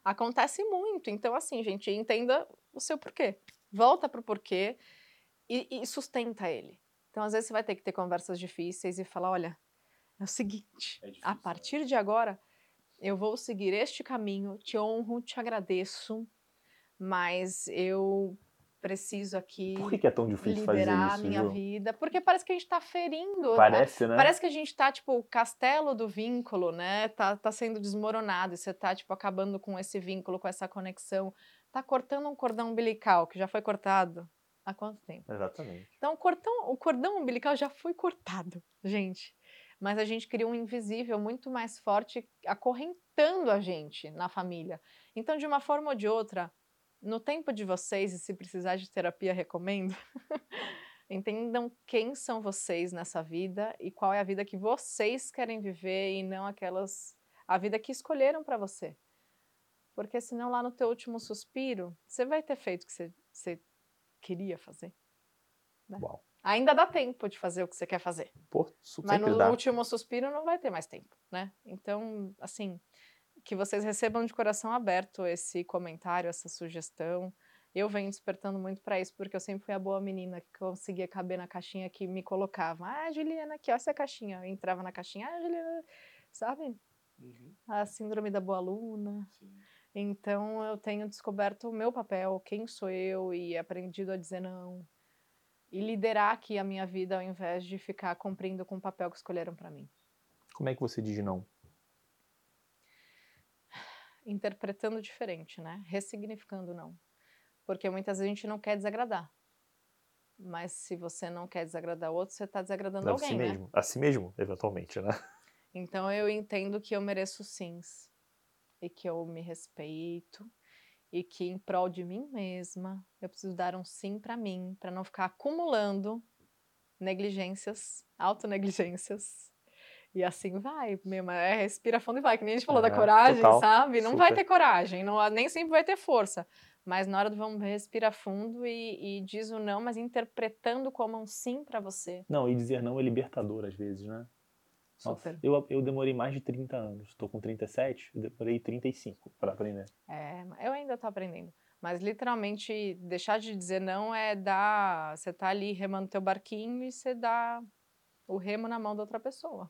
S3: Acontece muito. Então, assim, gente, entenda o seu porquê. Volta pro porquê e, e sustenta ele. Então, às vezes, você vai ter que ter conversas difíceis e falar: olha, é o seguinte, é difícil, a partir né? de agora, eu vou seguir este caminho, te honro, te agradeço, mas eu preciso aqui
S2: Por que, que é tão difícil fazer isso,
S3: a minha viu? vida, porque parece que a gente está ferindo.
S2: Parece, né?
S3: Parece que a gente está tipo, o castelo do vínculo, né? Tá, tá sendo desmoronado e você tá, tipo, acabando com esse vínculo, com essa conexão. Tá cortando um cordão umbilical que já foi cortado há quanto tempo?
S2: Exatamente.
S3: Então, o cordão, o cordão umbilical já foi cortado, gente. Mas a gente cria um invisível muito mais forte acorrentando a gente na família. Então, de uma forma ou de outra, no tempo de vocês, e se precisar de terapia, recomendo. (laughs) Entendam quem são vocês nessa vida e qual é a vida que vocês querem viver e não aquelas a vida que escolheram para você. Porque senão lá no teu último suspiro, você vai ter feito o que você, você queria fazer. Né? Ainda dá tempo de fazer o que você quer fazer.
S2: Pô,
S3: Mas no
S2: dá.
S3: último suspiro não vai ter mais tempo, né? Então, assim, que vocês recebam de coração aberto esse comentário, essa sugestão. Eu venho despertando muito para isso, porque eu sempre fui a boa menina que conseguia caber na caixinha que me colocava. Ah, Juliana, aqui, ó, essa caixinha. Eu entrava na caixinha, ah, Juliana, sabe? Uhum. A síndrome da boa aluna. Sim. Então eu tenho descoberto o meu papel, quem sou eu, e aprendido a dizer não. E liderar aqui a minha vida ao invés de ficar cumprindo com o papel que escolheram para mim.
S2: Como é que você diz não?
S3: Interpretando diferente, né? Ressignificando não. Porque muitas vezes a gente não quer desagradar. Mas se você não quer desagradar outro, você está desagradando alguém,
S2: si
S3: né?
S2: mesmo. A si mesmo, eventualmente, né?
S3: Então eu entendo que eu mereço sims. E que eu me respeito. E que em prol de mim mesma, eu preciso dar um sim para mim, para não ficar acumulando negligências, autonegligências, e assim vai, mesmo, é, respira fundo e vai, que nem a gente falou é, da coragem, total, sabe? Não super. vai ter coragem, não, nem sempre vai ter força. Mas na hora do vamos respira fundo e, e diz o não, mas interpretando como um sim para você.
S2: Não, e dizer não é libertador às vezes, né? Super. Nossa, eu, eu demorei mais de 30 anos. Estou com 37, eu demorei 35 para aprender.
S3: É, eu ainda estou aprendendo. Mas literalmente, deixar de dizer não é dar. Você tá ali remando teu barquinho e você dá o remo na mão da outra pessoa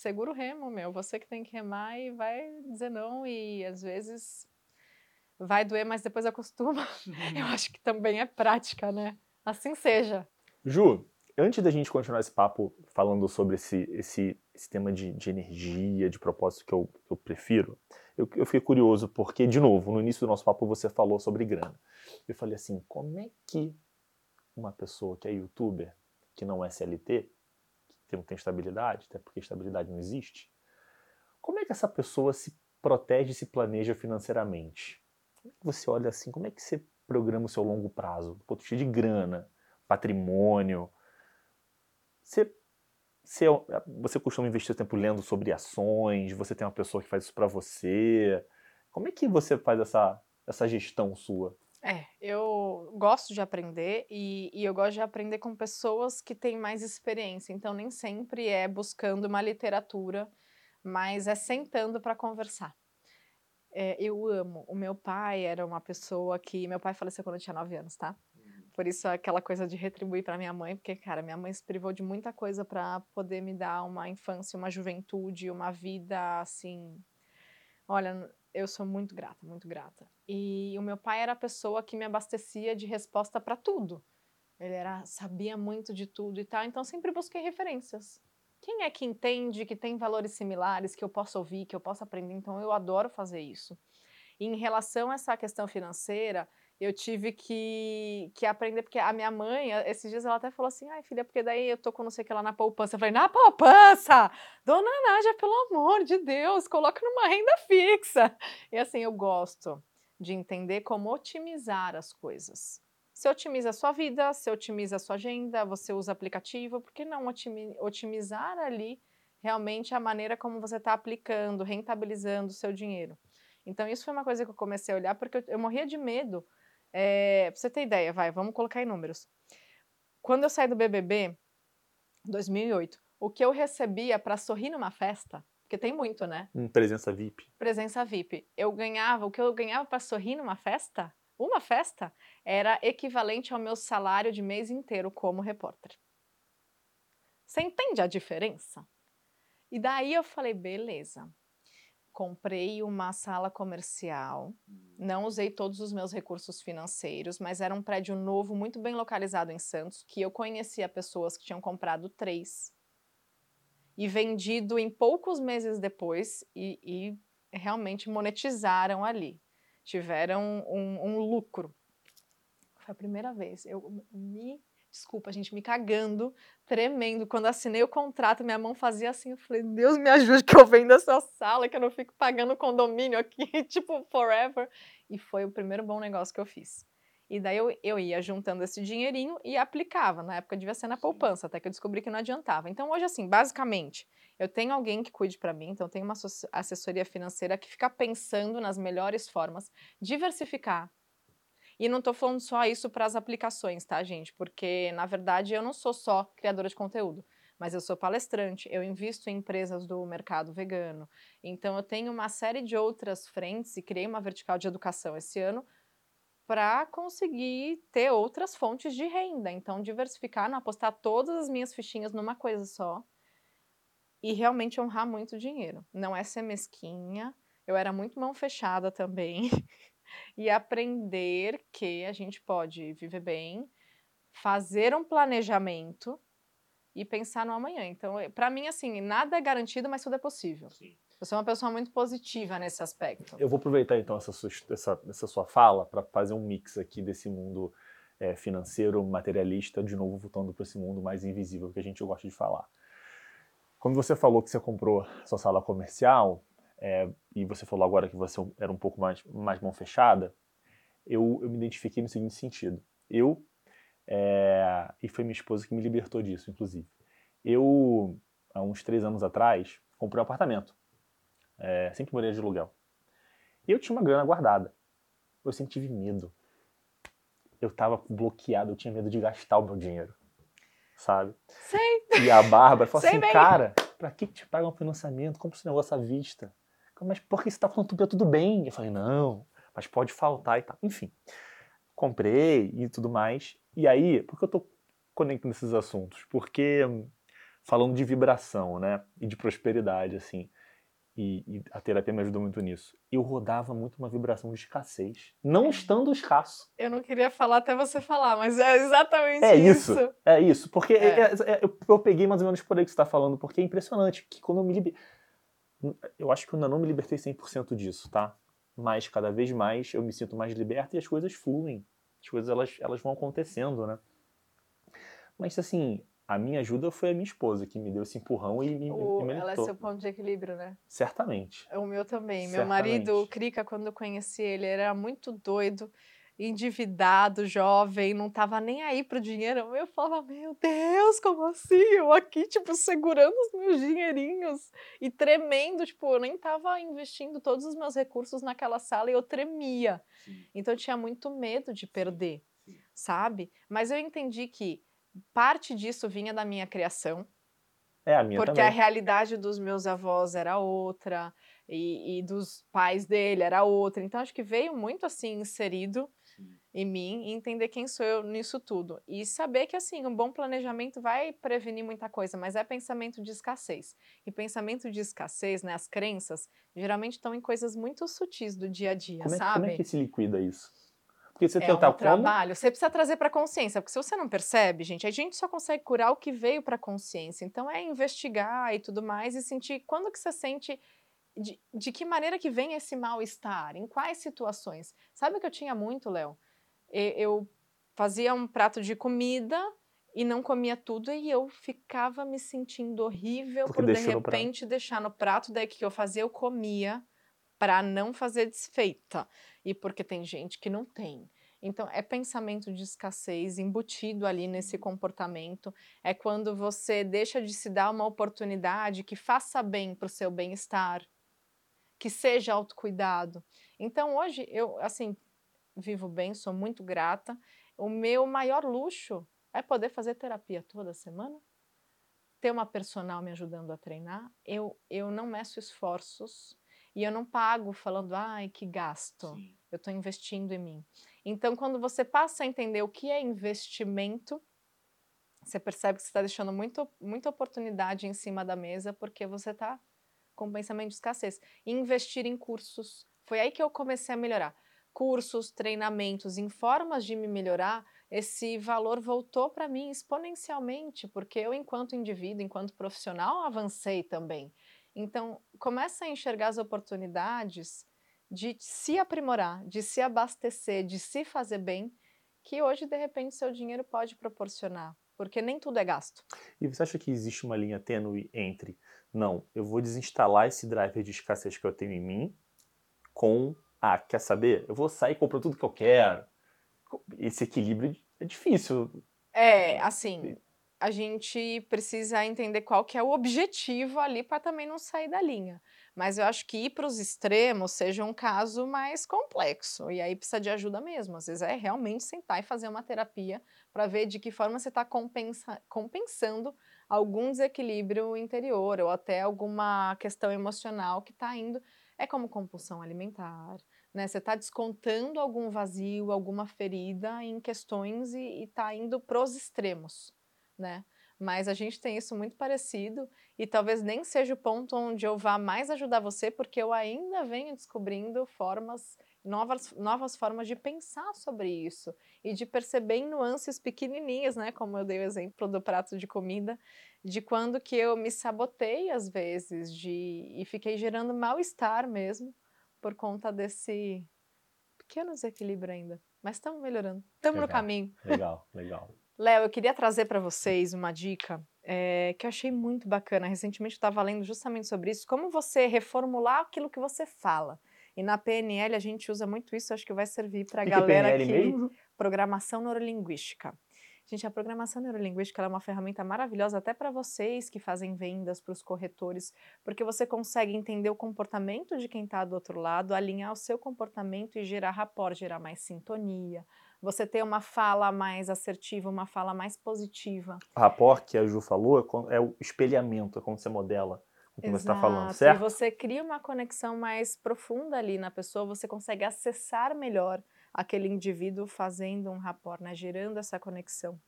S3: segura o remo, meu. Você que tem que remar e vai dizer não. E às vezes vai doer, mas depois acostuma. (laughs) Eu acho que também é prática, né? Assim seja.
S2: Ju, antes da gente continuar esse papo falando sobre esse, esse, esse tema de, de, energia, de propósito que eu, eu prefiro, eu, eu fiquei curioso porque, de novo, no início do nosso papo você falou sobre grana. Eu falei assim, como é que uma pessoa que é youtuber, que não é CLT, não tem estabilidade, até porque estabilidade não existe, como é que essa pessoa se protege e se planeja financeiramente? Como é que você olha assim, como é que você programa o seu longo prazo? De vista de grana, patrimônio. Você, você, você costuma investir o tempo lendo sobre ações, você tem uma pessoa que faz isso para você. Como é que você faz essa, essa gestão sua?
S3: É, eu gosto de aprender e, e, eu gosto de aprender com pessoas que têm mais experiência. Então, nem sempre é buscando uma literatura, mas é sentando para conversar. É, eu amo. O meu pai era uma pessoa que. Meu pai faleceu quando eu tinha 9 anos, tá? Uhum. Por isso, aquela coisa de retribuir para minha mãe, porque, cara, minha mãe se privou de muita coisa para poder me dar uma infância, uma juventude, uma vida assim. Olha, eu sou muito grata, muito grata. E o meu pai era a pessoa que me abastecia de resposta para tudo. Ele era, sabia muito de tudo e tal, então sempre busquei referências. Quem é que entende, que tem valores similares, que eu possa ouvir, que eu possa aprender? Então eu adoro fazer isso. E em relação a essa questão financeira, eu tive que, que aprender, porque a minha mãe, esses dias ela até falou assim, ai filha, porque daí eu tô com não sei o que lá na poupança. Eu falei, na poupança? Dona Nádia, pelo amor de Deus, coloca numa renda fixa. E assim, eu gosto de entender como otimizar as coisas. Você otimiza a sua vida, você otimiza a sua agenda, você usa aplicativo, por que não otimizar ali realmente a maneira como você está aplicando, rentabilizando o seu dinheiro? Então, isso foi uma coisa que eu comecei a olhar, porque eu, eu morria de medo é, pra você ter ideia, vai, vamos colocar em números. Quando eu saí do BBB, 2008, o que eu recebia para sorrir numa festa, porque tem muito, né?
S2: Um presença VIP.
S3: Presença VIP. Eu ganhava, o que eu ganhava para sorrir numa festa, uma festa, era equivalente ao meu salário de mês inteiro como repórter. Você entende a diferença? E daí eu falei, beleza, comprei uma sala comercial, hum. não usei todos os meus recursos financeiros, mas era um prédio novo, muito bem localizado em Santos, que eu conhecia pessoas que tinham comprado três e vendido em poucos meses depois e, e realmente monetizaram ali, tiveram um, um lucro. Foi a primeira vez, eu me desculpa, gente, me cagando, tremendo. Quando assinei o contrato, minha mão fazia assim. Eu falei, Deus me ajude que eu venho dessa sala, que eu não fico pagando condomínio aqui, (laughs) tipo, forever. E foi o primeiro bom negócio que eu fiz. E daí eu, eu ia juntando esse dinheirinho e aplicava. Na época devia ser na poupança, até que eu descobri que não adiantava. Então hoje, assim, basicamente, eu tenho alguém que cuide para mim, então eu tenho uma assessoria financeira que fica pensando nas melhores formas, diversificar, e não estou falando só isso para as aplicações, tá, gente? Porque, na verdade, eu não sou só criadora de conteúdo, mas eu sou palestrante, eu invisto em empresas do mercado vegano. Então, eu tenho uma série de outras frentes e criei uma vertical de educação esse ano para conseguir ter outras fontes de renda. Então, diversificar, não apostar todas as minhas fichinhas numa coisa só e realmente honrar muito dinheiro. Não é ser mesquinha. Eu era muito mão fechada também. (laughs) e aprender que a gente pode viver bem, fazer um planejamento e pensar no amanhã. Então, eh, para mim, assim, nada é garantido, mas tudo é possível. Sim. Eu sou uma pessoa muito positiva nesse aspecto.
S2: Eu vou aproveitar então essa sua, essa, essa sua fala para fazer um mix aqui desse mundo é, financeiro, materialista, de novo voltando para esse mundo mais invisível que a gente gosta de falar. Quando você falou que você comprou sua sala comercial, é, e você falou agora que você era um pouco mais, mais mão fechada, eu, eu me identifiquei no seguinte sentido. Eu, é, e foi minha esposa que me libertou disso, inclusive. Eu, há uns três anos atrás, comprei um apartamento. É, sempre morei de aluguel. E eu tinha uma grana guardada. Eu sempre tive medo. Eu estava bloqueado, eu tinha medo de gastar o meu dinheiro. Sabe?
S3: Sei.
S2: E a Bárbara falou (laughs) Sei assim, bem. cara, pra que te pagar um financiamento? Compra esse negócio à vista mas por que você está falando tudo, tudo bem? Eu falei, não, mas pode faltar e tal. Enfim, comprei e tudo mais. E aí, por que eu estou conectando esses assuntos? Porque falando de vibração, né, e de prosperidade, assim, e, e, a terapia me ajudou muito nisso. Eu rodava muito uma vibração de escassez, não é. estando escasso.
S3: Eu não queria falar até você falar, mas é exatamente
S2: é isso. isso. É isso, porque é. É, é eu, eu, peguei mais ou menos por aí que você está falando, porque é impressionante que quando eu me liberei eu acho que eu ainda não me libertei 100% disso, tá? Mas cada vez mais eu me sinto mais liberto e as coisas fluem. As coisas elas, elas vão acontecendo, né? Mas assim, a minha ajuda foi a minha esposa que me deu esse empurrão e me, o, me
S3: Ela é seu ponto de equilíbrio, né?
S2: Certamente.
S3: O meu também. Certamente. Meu marido, o Krika, quando eu conheci ele, era muito doido endividado, jovem, não tava nem aí pro dinheiro. Eu falava, meu Deus, como assim? Eu aqui, tipo, segurando os meus dinheirinhos e tremendo, tipo, eu nem tava investindo todos os meus recursos naquela sala e eu tremia. Sim. Então eu tinha muito medo de perder, Sim. Sabe? Mas eu entendi que parte disso vinha da minha criação.
S2: É, a minha
S3: porque
S2: também.
S3: a realidade dos meus avós era outra e, e, dos pais dele era outra. Então acho que veio muito assim inserido. Em mim e entender quem sou eu nisso tudo. E saber que assim, um bom planejamento vai prevenir muita coisa, mas é pensamento de escassez. E pensamento de escassez, né, as crenças, geralmente estão em coisas muito sutis do dia a dia,
S2: como é,
S3: sabe?
S2: Como é que se liquida isso?
S3: Porque você é um como... trabalho. Você precisa trazer para consciência, porque se você não percebe, gente, a gente só consegue curar o que veio para consciência. Então é investigar e tudo mais e sentir quando que você sente de, de que maneira que vem esse mal-estar? Em quais situações? Sabe o que eu tinha muito, Léo? Eu fazia um prato de comida e não comia tudo e eu ficava me sentindo horrível Porque por de repente deixar no prato. Daí o que eu fazia? Eu comia para não fazer desfeita. E porque tem gente que não tem. Então, é pensamento de escassez embutido ali nesse comportamento. É quando você deixa de se dar uma oportunidade que faça bem para o seu bem-estar que seja autocuidado. Então hoje eu assim vivo bem, sou muito grata. O meu maior luxo é poder fazer terapia toda semana, ter uma personal me ajudando a treinar. Eu eu não meço esforços e eu não pago falando ai que gasto. Sim. Eu estou investindo em mim. Então quando você passa a entender o que é investimento você percebe que você está deixando muito, muita oportunidade em cima da mesa porque você está com pensamento de escassez. Investir em cursos. Foi aí que eu comecei a melhorar. Cursos, treinamentos, em formas de me melhorar, esse valor voltou para mim exponencialmente, porque eu, enquanto indivíduo, enquanto profissional, avancei também. Então, começa a enxergar as oportunidades de se aprimorar, de se abastecer, de se fazer bem, que hoje, de repente, seu dinheiro pode proporcionar porque nem tudo é gasto.
S2: E você acha que existe uma linha tênue entre, não, eu vou desinstalar esse driver de escassez que eu tenho em mim, com, ah, quer saber? Eu vou sair e comprar tudo que eu quero. Esse equilíbrio é difícil.
S3: É, assim, a gente precisa entender qual que é o objetivo ali para também não sair da linha. Mas eu acho que ir para os extremos seja um caso mais complexo. E aí precisa de ajuda mesmo. Às vezes é realmente sentar e fazer uma terapia para ver de que forma você está compensa compensando algum desequilíbrio interior ou até alguma questão emocional que está indo. É como compulsão alimentar, né? Você está descontando algum vazio, alguma ferida em questões e está indo para os extremos né? Mas a gente tem isso muito parecido e talvez nem seja o ponto onde eu vá mais ajudar você, porque eu ainda venho descobrindo formas, novas, novas formas de pensar sobre isso e de perceber nuances pequenininhas, né? Como eu dei o exemplo do prato de comida, de quando que eu me sabotei às vezes de, e fiquei gerando mal-estar mesmo por conta desse pequeno desequilíbrio ainda. Mas estamos melhorando, estamos no caminho.
S2: Legal, legal. (laughs)
S3: Léo, eu queria trazer para vocês uma dica é, que eu achei muito bacana. Recentemente eu estava lendo justamente sobre isso, como você reformular aquilo que você fala. E na PNL a gente usa muito isso, acho que vai servir para a galera que, mesmo? programação neurolinguística. Gente, a programação neurolinguística é uma ferramenta maravilhosa até para vocês que fazem vendas para os corretores, porque você consegue entender o comportamento de quem está do outro lado, alinhar o seu comportamento e gerar rapport, gerar mais sintonia, você ter uma fala mais assertiva, uma fala mais positiva.
S2: A rapport que a Ju falou é, é o espelhamento, é como você modela o que Exato. você está falando, certo?
S3: E você cria uma conexão mais profunda ali na pessoa, você consegue acessar melhor aquele indivíduo fazendo um rapport, né, gerando essa conexão.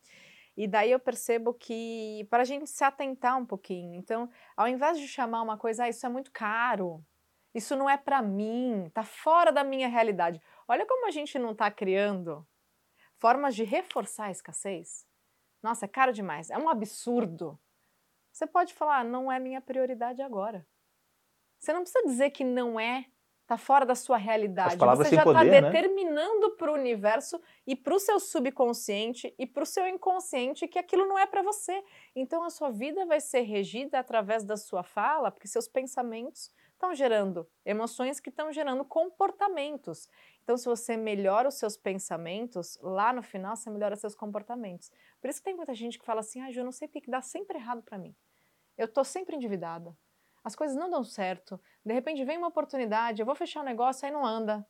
S3: E daí eu percebo que para a gente se atentar um pouquinho, então, ao invés de chamar uma coisa, ah, isso é muito caro, isso não é para mim, tá fora da minha realidade. Olha como a gente não está criando formas de reforçar a escassez. Nossa, é caro demais, é um absurdo. Você pode falar, não é minha prioridade agora. Você não precisa dizer que não é, está fora da sua realidade. Você já está né? determinando para o universo e para o seu subconsciente e para o seu inconsciente que aquilo não é para você. Então a sua vida vai ser regida através da sua fala, porque seus pensamentos estão gerando emoções que estão gerando comportamentos. Então, se você melhora os seus pensamentos, lá no final você melhora seus comportamentos. Por isso que tem muita gente que fala assim: ah, Ju, eu não sei porque que dá sempre errado para mim. Eu tô sempre endividada. As coisas não dão certo. De repente vem uma oportunidade, eu vou fechar o um negócio, aí não anda.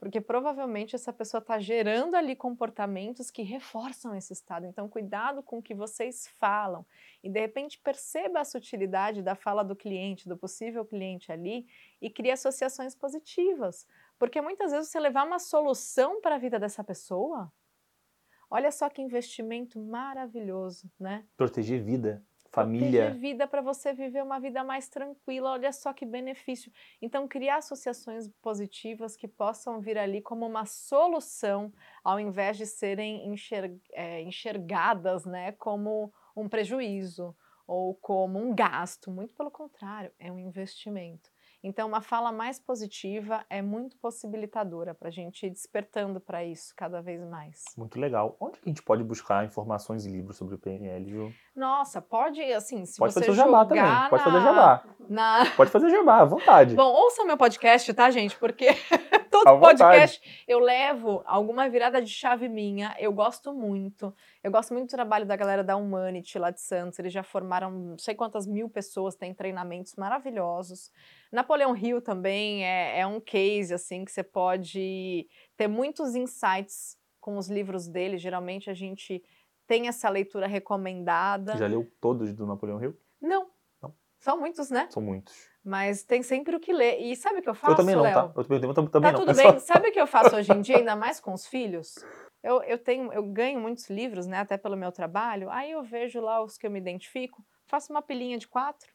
S3: porque provavelmente essa pessoa está gerando ali comportamentos que reforçam esse estado. Então, cuidado com o que vocês falam e de repente perceba a sutilidade da fala do cliente, do possível cliente ali e crie associações positivas, porque muitas vezes você levar uma solução para a vida dessa pessoa, olha só que investimento maravilhoso, né?
S2: Proteger vida família.
S3: Vida para você viver uma vida mais tranquila. Olha só que benefício. Então, criar associações positivas que possam vir ali como uma solução, ao invés de serem enxerg é, enxergadas né, como um prejuízo ou como um gasto. Muito pelo contrário, é um investimento. Então, uma fala mais positiva é muito possibilitadora para a gente ir despertando para isso cada vez mais.
S2: Muito legal. Onde a gente pode buscar informações e livros sobre o PNL, Ju?
S3: Nossa, pode, assim, se
S2: pode
S3: você
S2: fazer o jabá também.
S3: na...
S2: Pode fazer jabá.
S3: Na...
S2: Pode fazer jabá, à vontade.
S3: Bom, ouça meu podcast, tá, gente? Porque todo podcast eu levo alguma virada de chave minha. Eu gosto muito. Eu gosto muito do trabalho da galera da Humanity lá de Santos. Eles já formaram não sei quantas mil pessoas, têm treinamentos maravilhosos. Napoleão Hill também é, é um case, assim, que você pode ter muitos insights com os livros dele. Geralmente a gente tem essa leitura recomendada.
S2: Já leu todos do Napoleão Hill?
S3: Não. Não. São muitos, né?
S2: São muitos.
S3: Mas tem sempre o que ler. E sabe o que eu faço,
S2: Eu também não,
S3: Léo?
S2: tá? Eu também, eu também
S3: Tá
S2: não.
S3: tudo
S2: é
S3: bem. Sabe o que eu faço hoje em (laughs) dia, ainda mais com os filhos? Eu, eu tenho, eu ganho muitos livros, né? Até pelo meu trabalho. Aí eu vejo lá os que eu me identifico, faço uma pilhinha de quatro,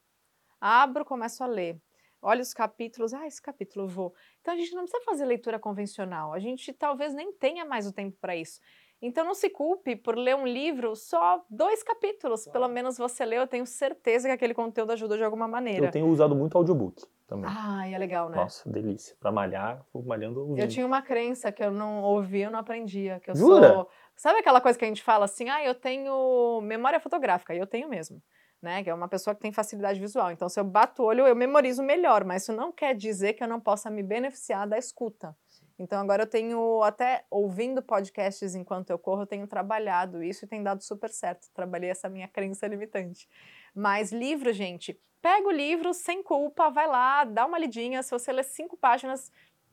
S3: abro, começo a ler. Olha os capítulos, ah, esse capítulo eu vou. Então a gente não precisa fazer leitura convencional. A gente talvez nem tenha mais o tempo para isso. Então não se culpe por ler um livro só dois capítulos. Pelo menos você leu, eu tenho certeza que aquele conteúdo ajudou de alguma maneira.
S2: Eu tenho usado muito audiobook também.
S3: Ai, é legal, né?
S2: Nossa, delícia. Pra malhar, vou malhando ouvindo.
S3: Eu tinha uma crença que eu não ouvia, eu não aprendia. Que eu
S2: Jura?
S3: sou. Sabe aquela coisa que a gente fala assim, ah, eu tenho memória fotográfica, e eu tenho mesmo. Né? Que é uma pessoa que tem facilidade visual. Então, se eu bato o olho, eu memorizo melhor, mas isso não quer dizer que eu não possa me beneficiar da escuta. Então, agora eu tenho, até ouvindo podcasts enquanto eu corro, eu tenho trabalhado isso e tem dado super certo. Trabalhei essa minha crença limitante. Mas livro, gente, pega o livro sem culpa, vai lá, dá uma lidinha. Se você ler cinco páginas,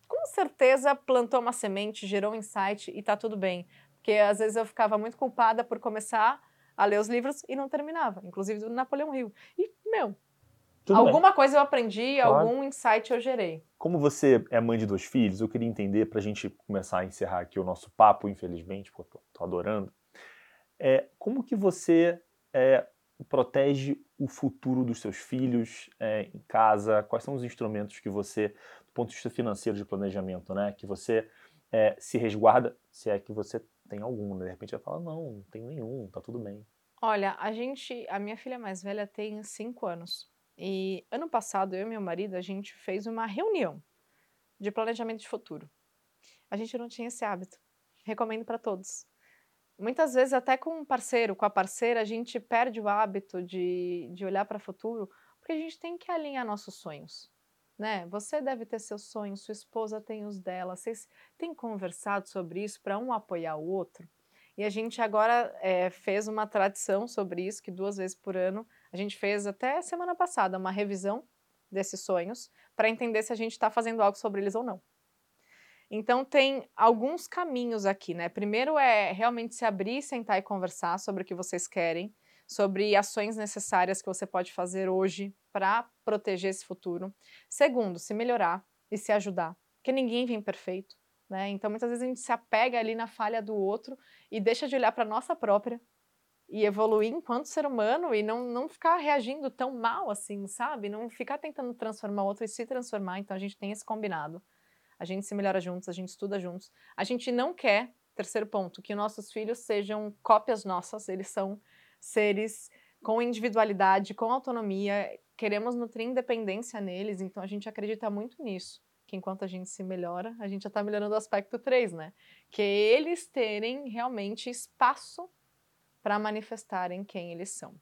S3: com certeza plantou uma semente, gerou um insight e tá tudo bem. Porque às vezes eu ficava muito culpada por começar a ler os livros e não terminava, inclusive do Napoleão Hill. E, meu,
S2: Tudo bem.
S3: alguma coisa eu aprendi,
S2: Claro.
S3: algum insight eu gerei.
S2: Como você é mãe de dois filhos, eu queria entender, pra gente começar a encerrar aqui o nosso papo, infelizmente, porque eu tô, tô adorando, é, como que você é, protege o futuro dos seus filhos é, em casa? Quais são os instrumentos que você, do ponto de vista financeiro de planejamento, né, que você é, se resguarda, se é que você tem algum, né? de repente vai falar, não, não tenho nenhum, tá tudo bem.
S3: Olha, a gente, a minha filha mais velha tem cinco anos. E ano passado, eu e meu marido, a gente fez uma reunião de planejamento de futuro. A gente não tinha esse hábito. Recomendo para todos. Muitas vezes, até com um parceiro, com a parceira, a gente perde o hábito de, de olhar para o futuro, porque a gente tem que alinhar nossos sonhos. Né? Você deve ter seus sonhos, sua esposa tem os dela. Vocês têm conversado sobre isso para um apoiar o outro? E a gente agora é, fez uma tradição sobre isso, que duas vezes por ano a gente fez até semana passada uma revisão desses sonhos para entender se a gente está fazendo algo sobre eles ou não. Então tem alguns caminhos aqui, né? Primeiro é realmente se abrir, sentar e conversar sobre o que vocês querem, sobre ações necessárias que você pode fazer hoje para proteger esse futuro. Segundo, se melhorar e se ajudar, porque ninguém vem perfeito. Né? Então, muitas vezes a gente se apega ali na falha do outro e deixa de olhar para a nossa própria e evoluir enquanto ser humano e não, não ficar reagindo tão mal assim, sabe? Não ficar tentando transformar o outro e se transformar. Então, a gente tem esse combinado. A gente se melhora juntos, a gente estuda juntos. A gente não quer, terceiro ponto, que nossos filhos sejam cópias nossas, eles são seres com individualidade, com autonomia. Queremos nutrir independência neles, então a gente acredita muito nisso que enquanto a gente se melhora, a gente já está melhorando o aspecto 3, né? Que é eles terem realmente espaço para manifestarem quem eles são.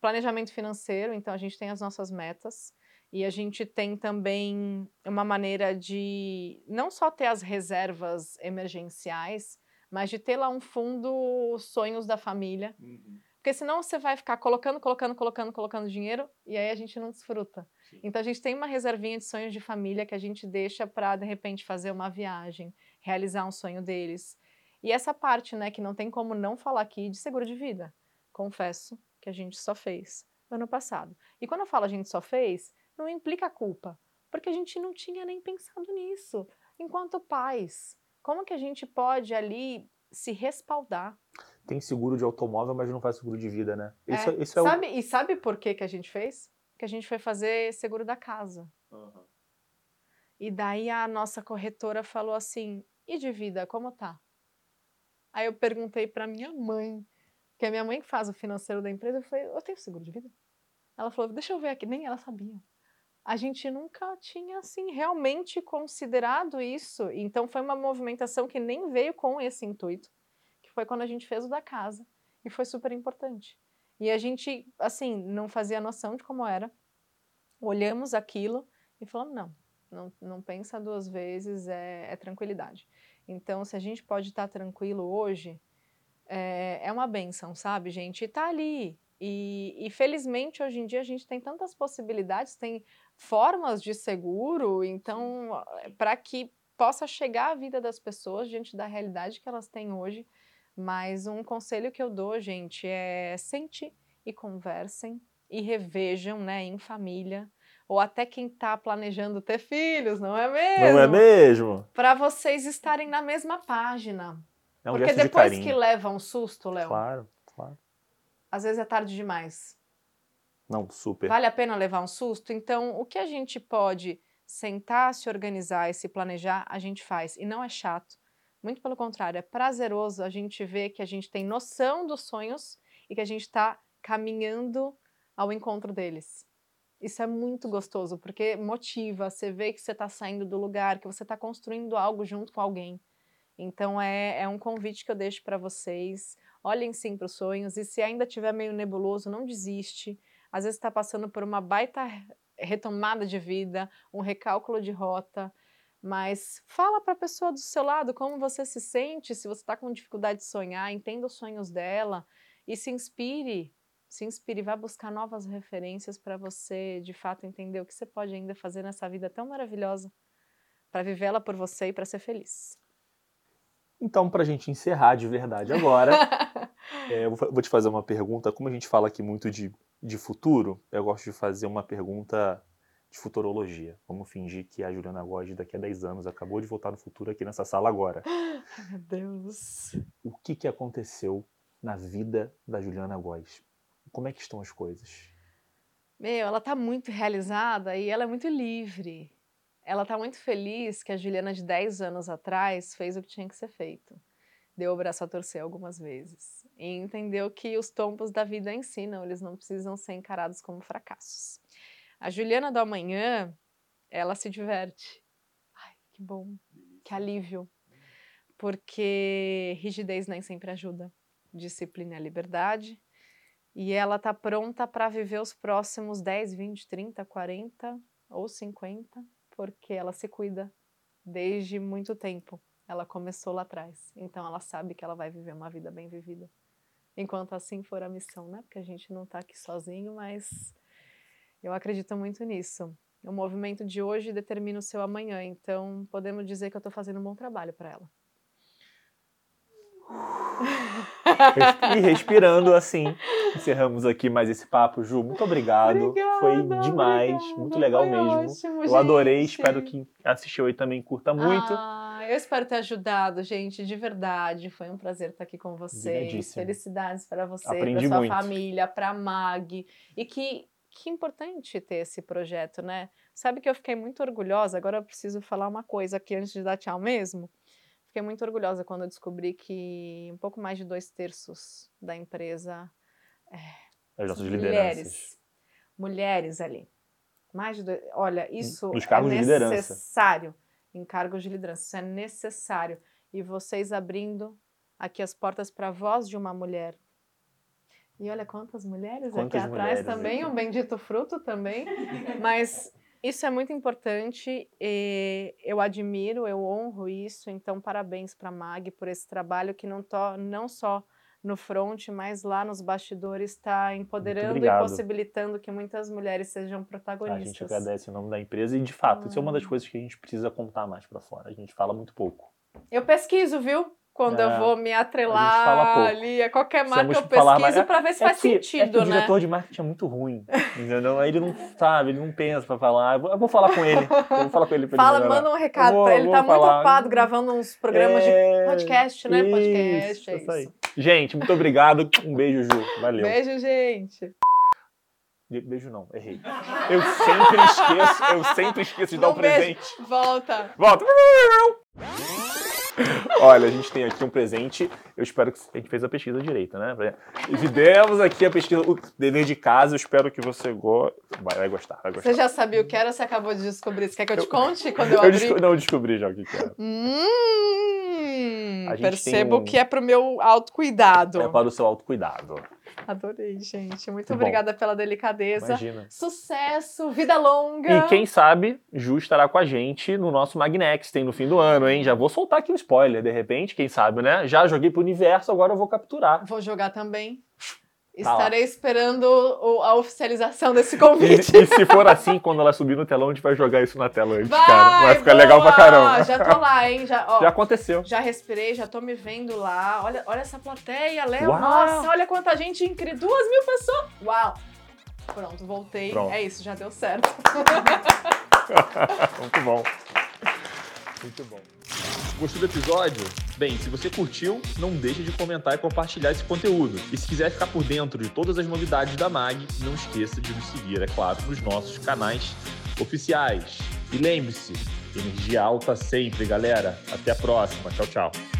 S3: Planejamento financeiro, então a gente tem as nossas metas e a gente tem também uma maneira de não só ter as reservas emergenciais, mas de ter lá um fundo sonhos da família. Porque Porque senão você vai ficar colocando, colocando, colocando, colocando dinheiro e aí a gente não desfruta. Sim. Então a gente tem uma reservinha de sonhos de família que a gente deixa para de repente fazer uma viagem, realizar um sonho deles. E essa parte, né, que não tem como não falar aqui de seguro de vida. Confesso que a gente só fez ano passado. E quando eu falo a gente só fez, não implica culpa, porque a gente não tinha nem pensado nisso. Enquanto pais, como que a gente pode ali se respaldar?
S2: Tem seguro de automóvel, mas não faz seguro de vida, né?
S3: Isso, é. isso é sabe, o... E sabe por que, que a gente fez? Que a gente foi fazer seguro da casa. Uhum. E daí a nossa corretora falou assim: e de vida, como tá? Aí eu perguntei para minha mãe, que é minha mãe que faz o financeiro da empresa, eu falei: eu tenho seguro de vida? Ela falou: deixa eu ver aqui, nem ela sabia. A gente nunca tinha, assim, realmente considerado isso. Então foi uma movimentação que nem veio com esse intuito, que foi quando a gente fez o da casa. E foi super importante. E a gente, assim, não fazia noção de como era. Olhamos aquilo e falamos: não, não, não pensa duas vezes, é, é tranquilidade. Então, se a gente pode estar tranquilo hoje, é, é uma benção, sabe, gente? E tá ali. E, e, felizmente hoje em dia a gente tem tantas possibilidades, tem formas de seguro, então, para que possa chegar à vida das pessoas diante da realidade que elas têm hoje. Mas um conselho que eu dou, gente, é sente e conversem e revejam, né, em família, ou até quem está planejando ter filhos, não é mesmo?
S2: Não é mesmo?
S3: Para vocês estarem na mesma página. É um Porque depois de que leva um susto, Léo.
S2: Claro, claro.
S3: Às vezes é tarde demais.
S2: Não, super.
S3: Vale a pena levar um susto? Então, o que a gente pode sentar, se organizar e se planejar, a gente faz. E não é chato. Muito pelo contrário, é prazeroso a gente ver que a gente tem noção dos sonhos e que a gente está caminhando ao encontro deles. Isso é muito gostoso, porque motiva, você vê que você está saindo do lugar, que você está construindo algo junto com alguém. Então é, é um convite que eu deixo para vocês. Olhem sim para os sonhos e se ainda tiver meio nebuloso, não desiste. Às vezes está passando por uma baita retomada de vida, um recálculo de rota, mas fala para a pessoa do seu lado como você se sente, se você está com dificuldade de sonhar, entenda os sonhos dela e se inspire se inspire, vá buscar novas referências para você, de fato, entender o que você pode ainda fazer nessa vida tão maravilhosa para vivê-la por você e para ser feliz.
S2: Então, para a gente encerrar de verdade agora, é, (laughs) eu vou te fazer uma pergunta. Como a gente fala aqui muito de, de futuro, eu gosto de fazer uma pergunta de futurologia. Vamos fingir que a Juliana Góes, daqui a 10 anos, acabou de voltar no futuro aqui nessa sala agora.
S3: Meu Deus!
S2: O que, que aconteceu na vida da Juliana Góes? Como é que estão as coisas?
S3: Meu, ela está muito realizada e ela é muito livre. Ela está muito feliz que a Juliana de 10 anos atrás fez o que tinha que ser feito. Deu o braço a torcer algumas vezes. E entendeu que os tombos da vida ensinam, eles não precisam ser encarados como fracassos. A Juliana do amanhã, ela se diverte. Ai, que bom, que alívio. Porque rigidez nem sempre ajuda. Disciplina é liberdade, e ela está pronta para viver os próximos 10, 20, 30, 40 ou 50, porque ela se cuida desde muito tempo. Ela começou lá atrás, então ela sabe que ela vai viver uma vida bem vivida. Enquanto assim for a missão, né? Porque a gente não está aqui sozinho, mas eu acredito muito nisso. O movimento de hoje determina o seu amanhã, então podemos dizer que eu estou fazendo um bom trabalho para ela. (laughs)
S2: e respirando assim, encerramos aqui mais esse papo. Ju, muito obrigado.
S3: Obrigada,
S2: Foi demais,
S3: obrigada.
S2: muito legal mesmo.
S3: Ótimo,
S2: eu adorei,
S3: gente.
S2: espero que assistiu aí também curta muito.
S3: Ah, eu espero ter ajudado, gente, de verdade. Foi um prazer estar aqui com vocês. Felicidades para você, para sua
S2: muito.
S3: família, para a Mag. E que que importante ter esse projeto, né? Sabe que eu fiquei muito orgulhosa. Agora eu preciso falar uma coisa aqui antes de dar tchau mesmo. Fiquei muito orgulhosa quando eu descobri que um pouco mais de dois terços da empresa é,
S2: As nossas
S3: são
S2: lideranças.
S3: mulheres. Mulheres ali. Mais de dois, olha, isso é necessário em cargos de liderança. Isso é necessário. E vocês abrindo aqui as portas para a voz de uma mulher. E olha quantas mulheres
S2: Quantas
S3: aqui atrás
S2: mulheres
S3: também,
S2: aqui.
S3: um bendito fruto também. (laughs) Mas isso é muito importante, e eu admiro, eu honro isso, então parabéns para a Mag por esse trabalho que não, to, não só no front, mas lá nos bastidores está empoderando e possibilitando que muitas mulheres sejam
S2: A
S3: protagonistas.
S2: gente agradece em nome da empresa e, de fato, isso é uma das
S3: Ah.
S2: coisas que a gente precisa contar mais pra fora. A gente fala muito pouco.
S3: Eu pesquiso, viu? Quando
S2: É,
S3: eu vou me atrelar
S2: pouco.
S3: ali a qualquer marca, eu pesquiso
S2: mais.
S3: pra ver se
S2: É
S3: faz
S2: que- é que
S3: sentido,
S2: o
S3: né?
S2: diretor de marketing é muito ruim, entendeu? Ele não sabe, ele não pensa pra falar. Eu vou, eu vou falar com ele. Eu vou falar com ele pra ele
S3: Fala,
S2: melhorar.
S3: manda um recado pra ele.
S2: vou
S3: Tá muito
S2: falar.
S3: ocupado gravando uns programas
S2: É,
S3: de podcast, né? Podcast,
S2: isso,
S3: é
S2: isso aí. Gente, muito obrigado. Um beijo, Ju. Valeu.
S3: Beijo, gente.
S2: Be- Beijo não, errei. Eu sempre esqueço, eu sempre esqueço de dar
S3: Um
S2: um
S3: beijo.
S2: presente.
S3: Volta.
S2: Volta. Olha, a gente tem aqui um presente. Eu espero que a gente fez a pesquisa direita, né? Fizemos aqui a pesquisa, o dever de casa. Eu espero que você go... vai, vai gostar, vai gostar.
S3: Você já sabia o que era ou você acabou de descobrir? Você quer que eu te conte quando eu, (laughs)
S2: Eu
S3: abri?
S2: desco- Não, eu descobri já o que, que era.
S3: Hum, percebo
S2: um-
S3: que é pro meu autocuidado.
S2: É para o seu autocuidado. (laughs)
S3: Adorei, gente. Muito
S2: bom.
S3: obrigada pela delicadeza.
S2: Imagina.
S3: Sucesso, vida longa.
S2: E quem sabe, Ju estará com a gente no nosso Magnex, tem no fim do ano, hein? Já vou soltar aqui um spoiler, de repente, quem sabe, né? Já joguei pro universo, agora eu vou capturar.
S3: Vou jogar também.
S2: Tá.
S3: Estarei esperando o- a oficialização desse (laughs)
S2: E,
S3: convite.
S2: e se for assim, quando ela subir no telão, a gente vai jogar isso na tela antes,
S3: Vai,
S2: cara. Vai ficar
S3: boa!
S2: legal pra caramba.
S3: Já tô lá, hein? Já, ó,
S2: Já aconteceu.
S3: já respirei, já tô me vendo lá. Olha, olha essa plateia, Léo. Nossa, olha quanta gente incrível. Duas mil pessoas. Uau! Pronto, voltei.
S2: Pronto.
S3: É isso, já deu certo. (laughs)
S2: Muito bom. Muito bom. Gostou do episódio? Bem, se você curtiu, não deixe de comentar e compartilhar esse conteúdo. E se quiser ficar por dentro de todas as novidades da MAG, não esqueça de nos seguir, é claro, nos nossos canais oficiais. E lembre-se, energia alta sempre, galera. Até a próxima. Tchau, tchau.